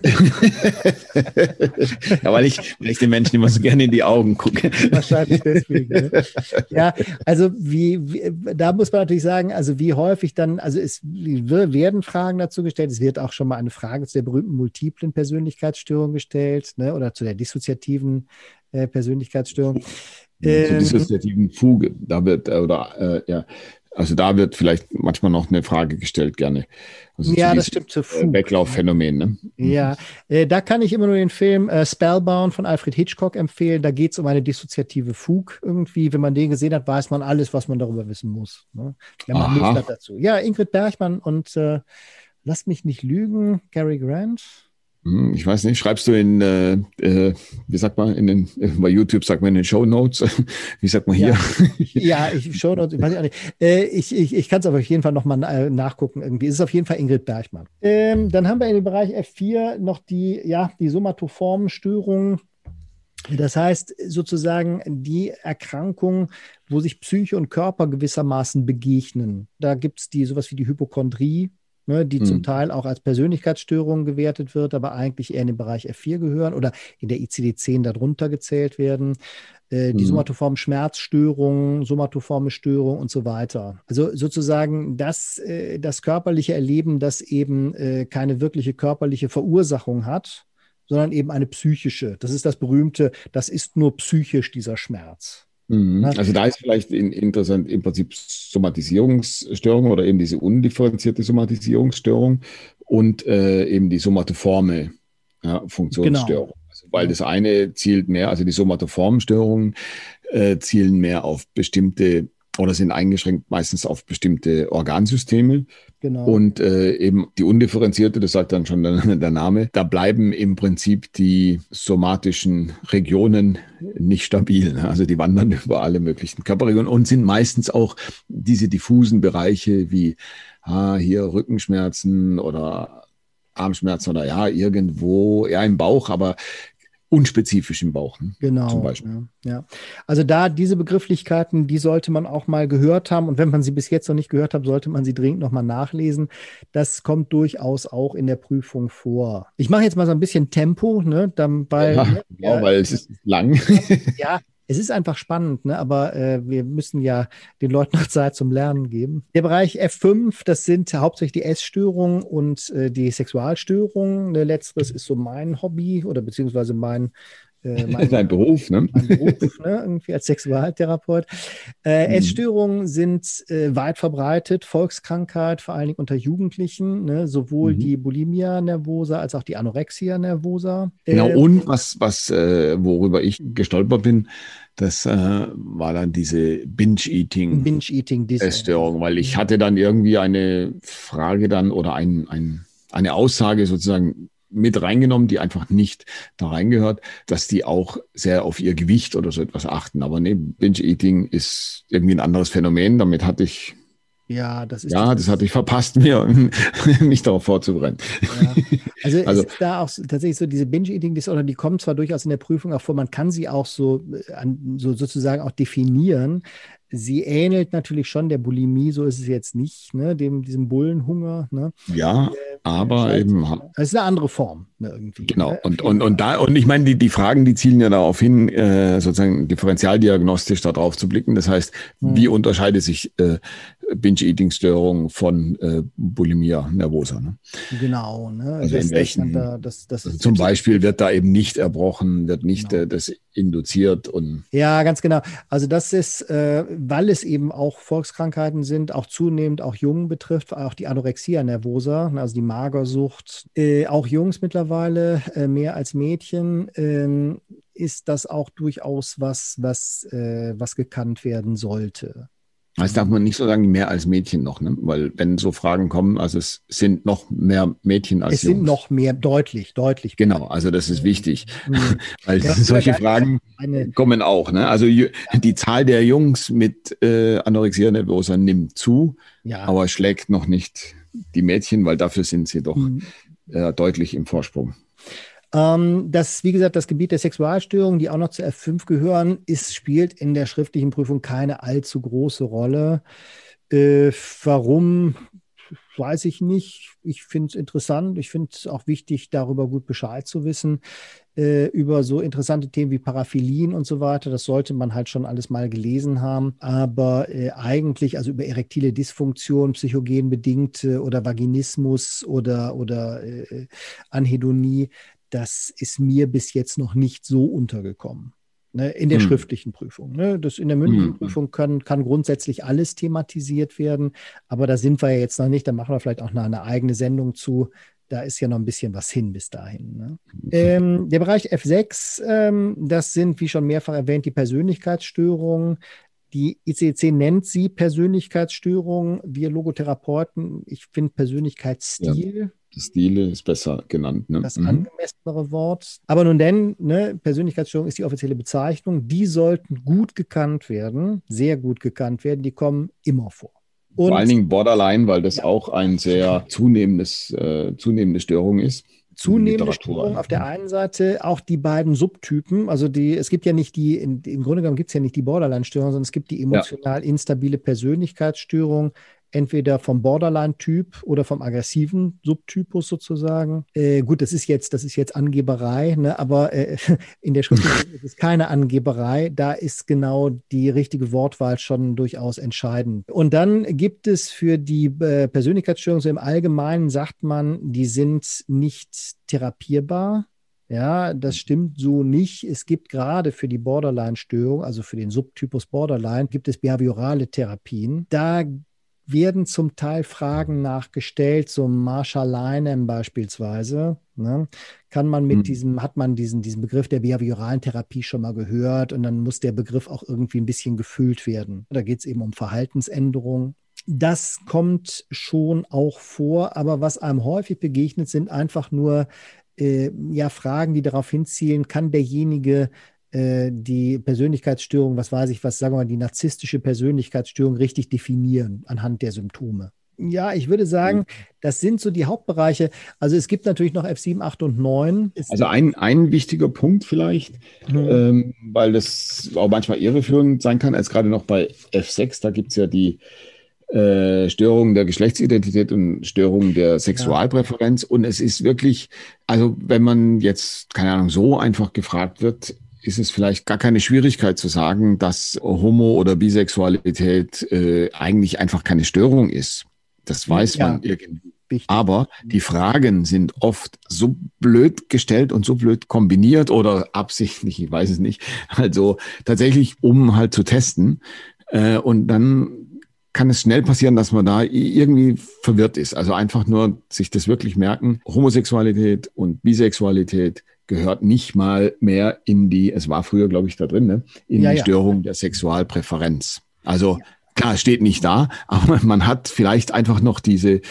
ja, weil ich, weil ich den Menschen immer so gerne in die Augen gucke. Wahrscheinlich deswegen. Ne? [LAUGHS] Ja, also wie, wie, da muss man natürlich sagen, also wie häufig dann, also es werden Fragen dazu gestellt, es wird auch schon mal eine Frage zu der berühmten multiplen Persönlichkeitsstörung gestellt, ne? Oder zu der dissoziativen äh, Persönlichkeitsstörung. Ähm, zur dissoziativen Fuge. Da wird, äh, oder äh, ja, also da wird vielleicht manchmal noch eine Frage gestellt, gerne. Also ja, das stimmt zu Fug. Weglaufphänomen. Ne? Ja, äh, da kann ich immer nur den Film äh, Spellbound von Alfred Hitchcock empfehlen. Da geht es um eine dissoziative Fug irgendwie. Wenn man den gesehen hat, weiß man alles, was man darüber wissen muss. Ne? Wenn man Lust hat dazu. Ja, Ingrid Bergmann und äh, lasst mich nicht lügen, Gary Grant. Hm, ich weiß nicht, schreibst du in, äh, äh, wie sagt man, in den, äh, bei YouTube sagt man in den Show Notes, [LAUGHS] wie sagt man hier? Ja, ja ich Show Notes, ich weiß nicht. Äh, ich ich, ich kann es auf jeden Fall nochmal äh, nachgucken. Irgendwie ist es auf jeden Fall Ingrid Bergmann. Ähm, dann haben wir in dem Bereich F4 noch die, ja, die somatoformen Störungen. Das heißt sozusagen die Erkrankung, wo sich Psyche und Körper gewissermaßen begegnen. Da gibt es die sowas wie die Hypochondrie, ne, die hm. zum Teil auch als Persönlichkeitsstörung gewertet wird, aber eigentlich eher in den Bereich F4 gehören oder in der ICD-10 darunter gezählt werden. Äh, die hm. somatoformen Schmerzstörungen, somatoforme Störung und so weiter. Also sozusagen das, äh, das körperliche Erleben, das eben äh, keine wirkliche körperliche Verursachung hat, sondern eben eine psychische. Das ist das berühmte, das ist nur psychisch dieser Schmerz. Mhm. Also da ist vielleicht in, interessant im Prinzip Somatisierungsstörung oder eben diese undifferenzierte Somatisierungsstörung und äh, eben die somatoforme ja, Funktionsstörung. Genau. Also, weil das eine zielt mehr, also die somatoformen Störungen äh, zielen mehr auf bestimmte oder sind eingeschränkt meistens auf bestimmte Organsysteme. Genau. Und äh, eben die undifferenzierte, das sagt dann schon der, [LAUGHS] der, Name, da bleiben im Prinzip die somatischen Regionen nicht stabil. Ne? Also die wandern [LAUGHS] über alle möglichen Körperregionen und sind meistens auch diese diffusen Bereiche wie ah, hier Rückenschmerzen oder Armschmerzen oder ja, irgendwo, ja im Bauch, aber unspezifisch im Bauch. Ne? Genau. Zum Beispiel. Ja, ja, Also da diese Begrifflichkeiten, die sollte man auch mal gehört haben. Und wenn man sie bis jetzt noch nicht gehört hat, sollte man sie dringend nochmal nachlesen. Das kommt durchaus auch in der Prüfung vor. Ich mache jetzt mal so ein bisschen Tempo, ne? Dann, weil, ja, ja, weil es ist lang. ja, Es ist einfach spannend, ne? aber äh, wir müssen ja den Leuten noch [LAUGHS] Zeit zum Lernen geben. Der Bereich F5, das sind hauptsächlich die Essstörungen und äh, die Sexualstörungen. Ne, letzteres ist so mein Hobby oder beziehungsweise mein äh, mein, [LAUGHS] Dein Beruf, ne? Mein Beruf, ne? Irgendwie als Sexualtherapeut. Äh, mhm. Essstörungen sind äh, weit verbreitet, Volkskrankheit, vor allen Dingen unter Jugendlichen, ne? sowohl mhm. die Bulimia nervosa als auch die Anorexia nervosa. Genau, äh, und was, was äh, worüber ich gestolpert bin, das äh, war dann diese Binge-Eating. Binge-Eating, Essstörung, weil ich hatte dann irgendwie eine Frage dann oder ein, ein, eine Aussage sozusagen mit reingenommen, die einfach nicht da reingehört, dass die auch sehr auf ihr Gewicht oder so etwas achten. Aber nee, Binge-Eating ist irgendwie ein anderes Phänomen. Damit hatte ich ja, das ist. Ja, das hatte ich verpasst, [LAUGHS] mir mich darauf vorzubereiten. Ja. Also, [LAUGHS] also ist da auch tatsächlich so diese Binge-Eating-Disorder, die kommen zwar durchaus in der Prüfung auch vor, man kann sie auch so, äh, so sozusagen auch definieren. Sie ähnelt natürlich schon der Bulimie, so ist es jetzt nicht, ne, dem, diesem Bullenhunger. Ne? Ja, äh, aber eben. Das ist eine andere Form ne, irgendwie. Genau. Ne? Und, und, und da, und ich meine, die, die Fragen, die zielen ja darauf hin, äh, sozusagen differentialdiagnostisch darauf zu blicken. Das heißt, hm. wie unterscheidet sich äh, Binge-Eating-Störung von äh, Bulimia nervosa. Ne? Genau. Ne? Also das, in welchen, da, das, das also zum Beispiel wird da eben nicht erbrochen, wird nicht genau. äh, das induziert und. Ja, ganz genau. Also das ist, äh, weil es eben auch Volkskrankheiten sind, auch zunehmend auch Jungen betrifft, auch die Anorexia nervosa, ne, also die Magersucht, äh, auch Jungs mittlerweile äh, mehr als Mädchen. Ähm, ist das auch durchaus was, was, äh, was gekannt werden sollte. Das darf man nicht so sagen, mehr als Mädchen noch, ne? weil wenn so Fragen kommen, also es sind noch mehr Mädchen als Es Jungs. sind noch mehr, deutlich, deutlich. Genau, also das ist wichtig, mhm. [LAUGHS] weil ja, solche Fragen kommen auch. Ne? Also die Zahl der Jungs mit äh, Anorexia nervosa nimmt zu, ja. aber schlägt noch nicht die Mädchen, weil dafür sind sie doch mhm. äh, deutlich im Vorsprung. Ähm, das, wie gesagt, das Gebiet der Sexualstörungen, die auch noch zu F5 gehören, ist, spielt in der schriftlichen Prüfung keine allzu große Rolle. Äh, warum, weiß ich nicht. Ich finde es interessant. Ich finde es auch wichtig, darüber gut Bescheid zu wissen. Äh, über so interessante Themen wie Paraphilien und so weiter. Das sollte man halt schon alles mal gelesen haben. Aber äh, eigentlich, also über erektile Dysfunktion, psychogen bedingte oder Vaginismus oder, oder äh, Anhedonie, das ist mir bis jetzt noch nicht so untergekommen. Ne, in der hm. schriftlichen Prüfung. Ne? Das in der mündlichen hm. Prüfung kann, kann grundsätzlich alles thematisiert werden, aber da sind wir ja jetzt noch nicht. Da machen wir vielleicht auch eine, eine eigene Sendung zu. Da ist ja noch ein bisschen was hin bis dahin. Ne? Ähm, der Bereich F6, ähm, das sind, wie schon mehrfach erwähnt, die Persönlichkeitsstörungen. Die ICC nennt sie Persönlichkeitsstörungen. Wir Logotherapeuten, ich finde Persönlichkeitsstil. Ja Stile ist besser genannt. Ne? Das mhm. angemessenere Wort. Aber nun denn, ne, Persönlichkeitsstörung ist die offizielle Bezeichnung. Die sollten gut gekannt werden, sehr gut gekannt werden. Die kommen immer vor. Und, Vor allen Dingen Borderline, weil das ja. auch ein sehr zunehmendes, äh, zunehmende Störung ist. Zunehmende Störung auf der einen Seite, auch die beiden Subtypen. Also die, es gibt ja nicht die, im Grunde genommen gibt es ja nicht die Borderline-Störung, sondern es gibt die emotional instabile Persönlichkeitsstörung, entweder vom Borderline-Typ oder vom aggressiven Subtypus sozusagen. Äh, gut, das ist jetzt, das ist jetzt Angeberei, ne? aber äh, [LAUGHS] in der Schrift [LAUGHS] ist es keine Angeberei. Da ist genau die richtige Wortwahl schon durchaus entscheidend. Und dann gibt es für die äh, Persönlichkeitsstörungen so im Allgemeinen sagt man, die sind nicht therapierbar. Ja, das stimmt so nicht. Es gibt gerade für die Borderline-Störung, also für den Subtypus Borderline, gibt es behaviorale Therapien. Da werden zum Teil Fragen nachgestellt, so Marshall Linem beispielsweise. Ne? Kann man mit mhm. diesem, hat man diesen, diesen Begriff der behavioralen Therapie schon mal gehört und dann muss der Begriff auch irgendwie ein bisschen gefüllt werden. Da geht es eben um Verhaltensänderung. Das kommt schon auch vor, aber was einem häufig begegnet, sind einfach nur äh, ja, Fragen, die darauf hinzielen, kann derjenige die Persönlichkeitsstörung, was weiß ich, was sagen wir mal, die narzisstische Persönlichkeitsstörung richtig definieren anhand der Symptome. Ja, ich würde sagen, das sind so die Hauptbereiche. Also es gibt natürlich noch F7, 8 und 9. Also ein, ein wichtiger Punkt vielleicht, mhm. ähm, weil das auch manchmal irreführend sein kann, als gerade noch bei F6, da gibt es ja die äh, Störungen der Geschlechtsidentität und Störungen der Sexualpräferenz. Ja. Und es ist wirklich, also wenn man jetzt, keine Ahnung, so einfach gefragt wird, ist es vielleicht gar keine Schwierigkeit zu sagen, dass Homo- oder Bisexualität äh, eigentlich einfach keine Störung ist. Das weiß ja. man irgendwie. Wichtig. Aber die Fragen sind oft so blöd gestellt und so blöd kombiniert oder absichtlich, ich weiß es nicht. Also tatsächlich, um halt zu testen. Äh, und dann kann es schnell passieren, dass man da irgendwie verwirrt ist. Also einfach nur sich das wirklich merken. Homosexualität und Bisexualität gehört nicht mal mehr in die, es war früher, glaube ich, da drin, ne, in ja, die ja. Störung der Sexualpräferenz. Also klar, steht nicht da, aber [LAUGHS] man hat vielleicht einfach noch diese,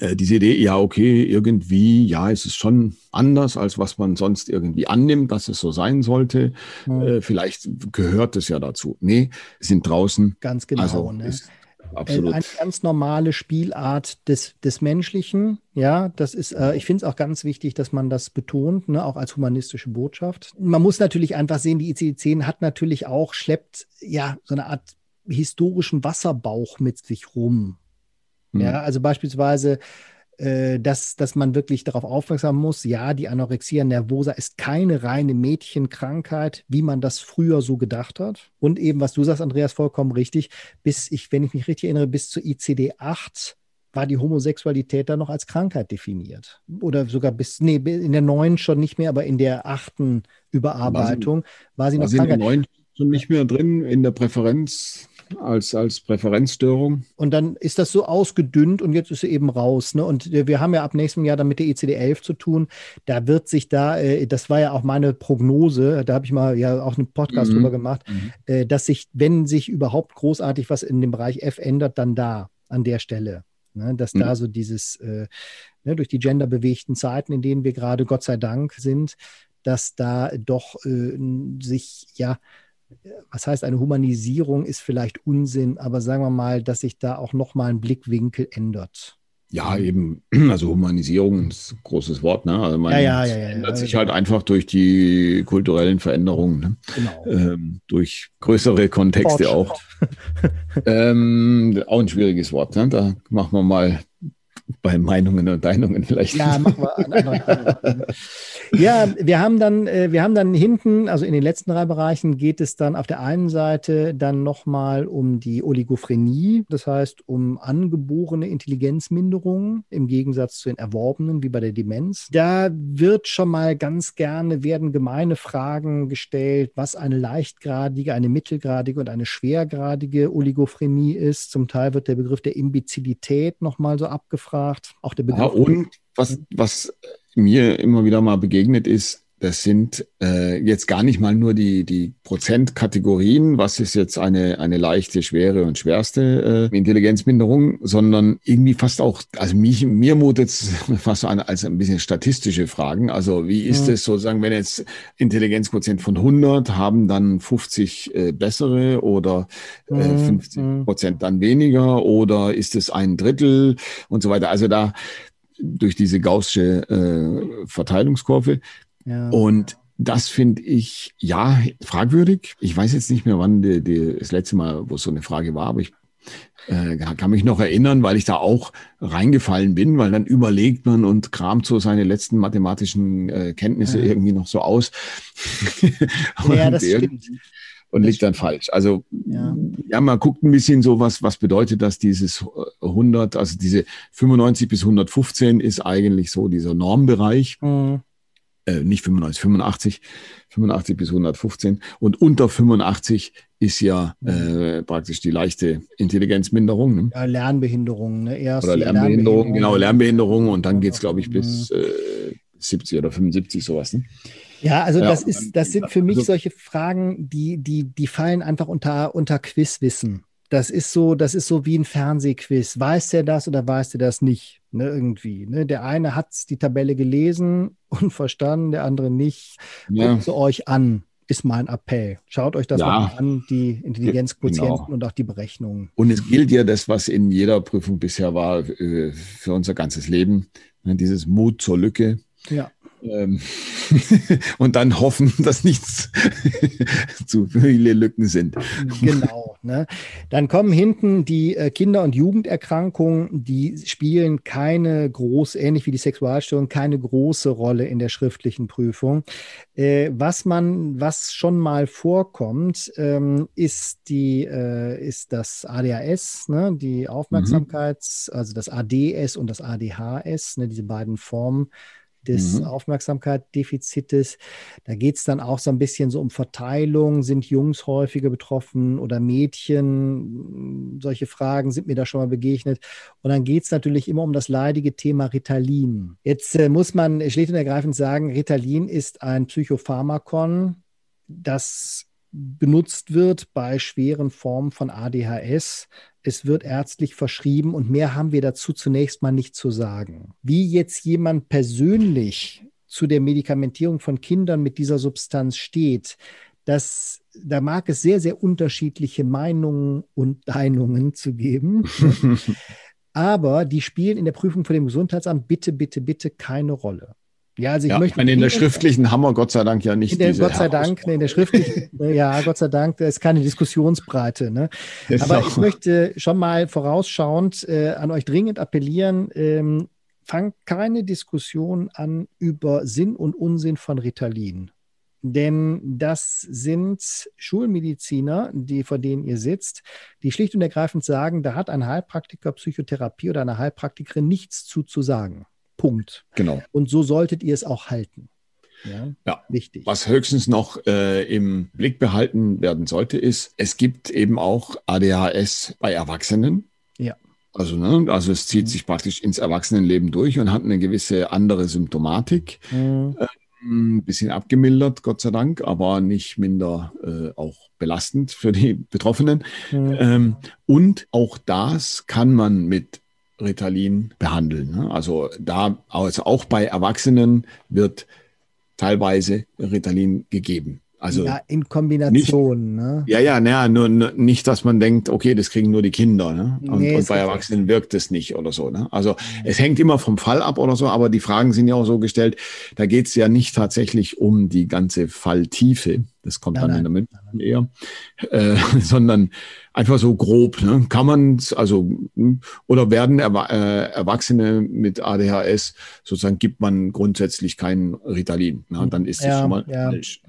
äh, diese Idee, ja, okay, irgendwie, ja, es ist schon anders, als was man sonst irgendwie annimmt, dass es so sein sollte. Mhm. Äh, vielleicht gehört es ja dazu. Nee, sind draußen. Ganz genau. Also ne? ist, Absolut. Eine ganz normale Spielart des, des Menschlichen. Ja, das ist, äh, ich finde es auch ganz wichtig, dass man das betont, ne, auch als humanistische Botschaft. Man muss natürlich einfach sehen, die ICD-10 hat natürlich auch, schleppt ja so eine Art historischen Wasserbauch mit sich rum. Mhm. Ja, also beispielsweise äh, dass, dass man wirklich darauf aufmerksam muss, ja, die Anorexia nervosa ist keine reine Mädchenkrankheit, wie man das früher so gedacht hat. Und eben, was du sagst, Andreas, vollkommen richtig, bis ich, wenn ich mich richtig erinnere, bis zur ICD-8 war die Homosexualität dann noch als Krankheit definiert. Oder sogar bis, nee, in der neuen schon nicht mehr, aber in der achten Überarbeitung war sie, war sie noch war Krankheit. in der neuen schon nicht mehr drin in der Präferenz als, als Präferenzstörung. Und dann ist das so ausgedünnt und jetzt ist sie eben raus. Ne? Und wir haben ja ab nächstem Jahr dann mit der ICD-11 zu tun. Da wird sich da, äh, das war ja auch meine Prognose, da habe ich mal ja auch einen Podcast mhm. drüber gemacht, mhm. äh, dass sich, wenn sich überhaupt großartig was in dem Bereich F ändert, dann da, an der Stelle. Ne? Dass mhm. da so dieses, äh, ne, durch die genderbewegten Zeiten, in denen wir gerade Gott sei Dank sind, dass da doch äh, sich ja was heißt eine Humanisierung ist vielleicht Unsinn, aber sagen wir mal, dass sich da auch nochmal ein Blickwinkel ändert. Ja, eben, [CLEARS THROAT] also Humanisierung ist ein großes Wort, ne? Also man ja, ja, ja, ändert sich halt einfach durch die kulturellen Veränderungen, ne? genau. Ähm, durch größere Kontexte auch. [LAUGHS] ähm, auch ein schwieriges Wort, ne? Da machen wir mal [LAUGHS] bei Meinungen und Deinungen vielleicht. Ja, machen wir. [LAUGHS] ja, wir haben dann, äh, wir haben dann hinten, also in den letzten drei Bereichen geht es dann auf der einen Seite dann nochmal um die Oligophrenie, das heißt um angeborene Intelligenzminderungen im Gegensatz zu den erworbenen, wie bei der Demenz. Da wird schon mal ganz gerne, werden gemeine Fragen gestellt, was eine leichtgradige, eine mittelgradige und eine schwergradige Oligophrenie ist. Zum Teil wird der Begriff der Imbezilität nochmal so abgefragt gefragt. Auch der Begriff. Ja, und was, was mir immer wieder mal begegnet ist, das sind äh, jetzt gar nicht mal nur die, die Prozentkategorien, was ist jetzt eine, eine leichte, schwere und schwerste äh, Intelligenzminderung, sondern irgendwie fast auch, also mich, mir mutet es [LAUGHS] fast so an als ein bisschen statistische Fragen. Also wie ist es sozusagen, wenn jetzt Intelligenzquotient von 100 haben dann 50 äh, bessere oder äh, 50 Prozent dann weniger oder ist es ein Drittel und so weiter. Also da durch diese gaussische äh, Verteilungskurve und das finde ich, ja, fragwürdig. Ich weiß jetzt nicht mehr, wann die, die, das letzte Mal, wo so eine Frage war, aber ich äh, kann mich noch erinnern, weil ich da auch reingefallen bin, weil dann überlegt man und kramt so seine letzten mathematischen äh, Kenntnisse ja. irgendwie noch so aus. [LAUGHS] ja, das stimmt. Und liegt dann falsch. Also ja. ja, man guckt ein bisschen so, was, was bedeutet das, dieses 100, also diese 95 bis 115 ist eigentlich so dieser Normbereich. Mhm äh, nicht 95, 85, 85 bis 115. Und unter 85 ist ja äh, praktisch die leichte Intelligenzminderung. Ne? Ja, Lernbehinderung. Ne? Erst oder Lernbehinderung, Lernbehinderung, genau, Lernbehinderung. Und dann geht es, glaube ich, bis äh, 70 oder 75, sowas. Ne? Ja, also ja, das ist, das sind für mich also, solche Fragen, die, die, die fallen einfach unter, unter Quizwissen. Das ist so, das ist so wie ein Fernsehquiz. Weiß der das oder weiß der das nicht? Ne, irgendwie. Ne? Der eine hat die Tabelle gelesen [LAUGHS] und verstanden, der andere nicht. Ja. Guckt sie euch an, ist mein Appell. Schaut euch das ja. mal an, die Intelligenzquotienten genau. und auch die Berechnungen. Und es gilt ja das, was in jeder Prüfung bisher war, äh, für unser ganzes Leben. Ne, dieses Mut zur Lücke. Ja. Ähm, [LAUGHS] und dann hoffen, [LAUGHS] dass nichts [LAUGHS] zu viele Lücken sind. Genau. Ne? Dann kommen hinten die äh, Kinder- und Jugenderkrankungen, die spielen keine groß, ähnlich wie die Sexualstörung, keine große Rolle in der schriftlichen Prüfung. Äh, was man, was schon mal vorkommt, ähm, ist die, äh, ist das ADHS, ne? die Aufmerksamkeits, mhm. also das ADS und das ADHS, ne? diese beiden Formen des mhm. Aufmerksamkeitsdefizites. Da geht es dann auch so ein bisschen so um Verteilung. Sind Jungs häufiger betroffen oder Mädchen? Solche Fragen sind mir da schon mal begegnet. Und dann geht es natürlich immer um das leidige Thema Ritalin. Jetzt äh, muss man schlicht und ergreifend sagen, Ritalin ist ein Psychopharmakon, das benutzt wird bei schweren Formen von ADHS. Es wird ärztlich verschrieben und mehr haben wir dazu zunächst mal nicht zu sagen. Wie jetzt jemand persönlich zu der Medikamentierung von Kindern mit dieser Substanz steht, das, da mag es sehr, sehr unterschiedliche Meinungen und [LAUGHS] Meinungen zu geben. [LAUGHS] Aber die spielen in der Prüfung vor dem Gesundheitsamt bitte, bitte, bitte keine Rolle. Ja, also ich ja, möchte. in der schriftlichen haben wir Gott sei Dank ja nicht. In der, Gott sei Dank, nee, in der schriftlichen, [LAUGHS] ja, Gott sei Dank, da ist keine Diskussionsbreite. Ne? Aber ich möchte schon mal vorausschauend äh, an euch dringend appellieren, ähm, fangt keine Diskussion an über Sinn und Unsinn von Ritalin. Denn das sind Schulmediziner, die vor denen ihr sitzt, die schlicht und ergreifend sagen, da hat ein Heilpraktiker Psychotherapie oder eine Heilpraktikerin nichts zu, zu sagen. Punkt. Genau. Und so solltet ihr es auch halten. Ja, ja, wichtig. Was höchstens noch äh, im Blick behalten werden sollte, ist, es gibt eben auch ADHS bei Erwachsenen. Ja. Also, ne, also es zieht mhm. sich praktisch ins Erwachsenenleben durch und hat eine gewisse andere Symptomatik. Mhm. Äh, ein bisschen abgemildert, Gott sei Dank, aber nicht minder äh, auch belastend für die Betroffenen. Mhm. Ähm, und auch das kann man mit Ritalin behandeln. Ne? Also da, also auch bei Erwachsenen wird teilweise Ritalin gegeben. Also ja, in Kombination. Nicht, ne? Ja, ja, naja, nur, nur, nicht, dass man denkt, okay, das kriegen nur die Kinder. Ne? Und, nee, und bei Erwachsenen wirkt es nicht oder so. Ne? Also es hängt immer vom Fall ab oder so, aber die Fragen sind ja auch so gestellt, da geht es ja nicht tatsächlich um die ganze Falltiefe. Das kommt nein, dann in der München eher, äh, [LAUGHS] sondern einfach so grob. Ne? Kann man also hm, oder werden Erwa äh, Erwachsene mit ADHS sozusagen gibt man grundsätzlich kein Ritalin. Ne? Dann ist das schon mal ja. falsch.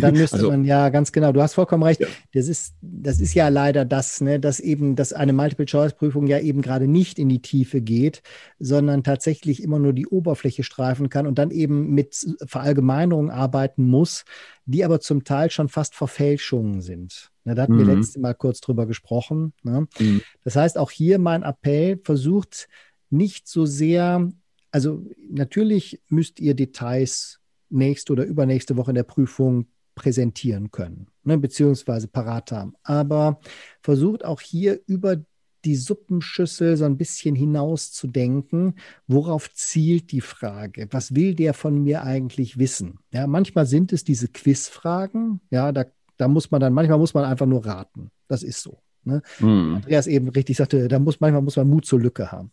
Dann müsste [LAUGHS] also, man ja ganz genau. Du hast vollkommen recht. Ja. Das ist das ist ja leider das, ne, dass eben dass eine Multiple Choice Prüfung ja eben gerade nicht in die Tiefe geht, sondern tatsächlich immer nur die Oberfläche streifen kann und dann eben mit Verallgemeinerungen arbeiten muss, die aber zum Teil schon fast Verfälschungen sind. Ja, da hatten mhm. wir letztes Mal kurz drüber gesprochen. Ne? Mhm. Das heißt, auch hier mein Appell, versucht nicht so sehr, also natürlich müsst ihr Details nächste oder übernächste Woche in der Prüfung präsentieren können, ne, beziehungsweise parat haben. Aber versucht auch hier über die Suppenschüssel so ein bisschen hinaus zu denken, worauf zielt die Frage? Was will der von mir eigentlich wissen? Ja, manchmal sind es diese Quizfragen, ja, da, da muss man dann, manchmal muss man einfach nur raten. Das ist so. Ne? Mhm. Andreas eben richtig sagte, da muss manchmal muss man Mut zur Lücke haben.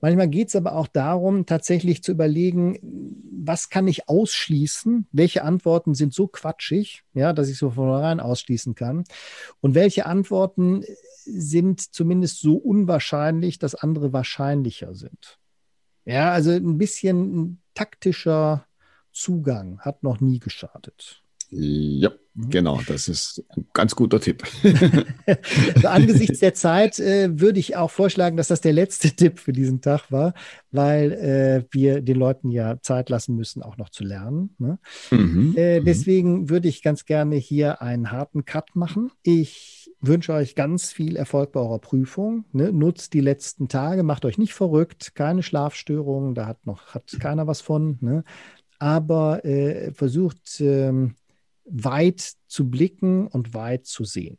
Manchmal geht es aber auch darum, tatsächlich zu überlegen, was kann ich ausschließen? Welche Antworten sind so quatschig, ja, dass ich so von vornherein ausschließen kann? Und welche Antworten sind zumindest so unwahrscheinlich, dass andere wahrscheinlicher sind? Ja, also ein bisschen taktischer Zugang hat noch nie geschadet. Ja, mhm. genau, das ist ein ganz guter Tipp. [LAUGHS] also angesichts der Zeit äh, würde ich auch vorschlagen, dass das der letzte [LAUGHS] Tipp für diesen Tag war, weil äh, wir den Leuten ja Zeit lassen müssen, auch noch zu lernen. Ne? Mhm. Äh, mhm. deswegen würde ich ganz gerne hier einen harten Cut machen. Ich wünsche euch ganz viel Erfolg bei eurer Prüfung. Ne? Nutzt die letzten Tage, macht euch nicht verrückt, keine Schlafstörungen, da hat noch hat keiner was von. Ne? Aber äh, versucht ähm, weit zu blicken und weit zu sehen.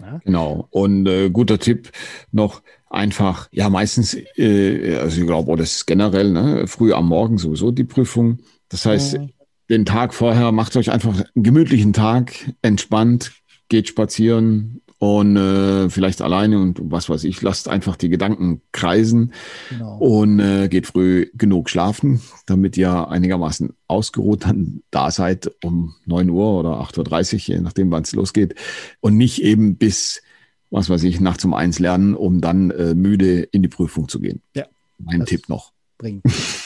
Ja? Genau. Und äh, guter Tipp noch einfach, ja, meistens, äh, also ich glaube, das ist generell, ne, früh am Morgen sowieso die Prüfung. Das heißt, ja. den Tag vorher macht euch einfach einen gemütlichen Tag, entspannt, geht spazieren und äh, vielleicht alleine und was weiß ich, lasst einfach die Gedanken kreisen genau. und äh, geht früh genug schlafen, damit ihr einigermaßen ausgeruht dann da seid um 9 Uhr oder 8.30 Uhr, je nachdem, wann es losgeht und nicht eben bis, was weiß ich, nachts um eins lernen, um dann äh, müde in die Prüfung zu gehen. Ja. Mein Tipp noch bringen.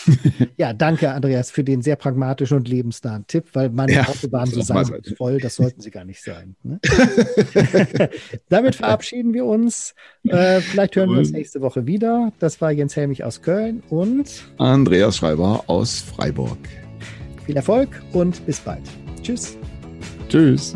[LAUGHS] ja, danke, Andreas, für den sehr pragmatischen und lebensnahen Tipp, weil meine ja, Autobahnen so sein voll, das sollten sie gar nicht sein. Ne? [LAUGHS] Damit verabschieden wir uns. Äh, vielleicht hören wir uns nächste Woche wieder. Das war Jens Helmich aus Köln und Andreas Schreiber aus Freiburg. Viel Erfolg und bis bald. Tschüss. Tschüss.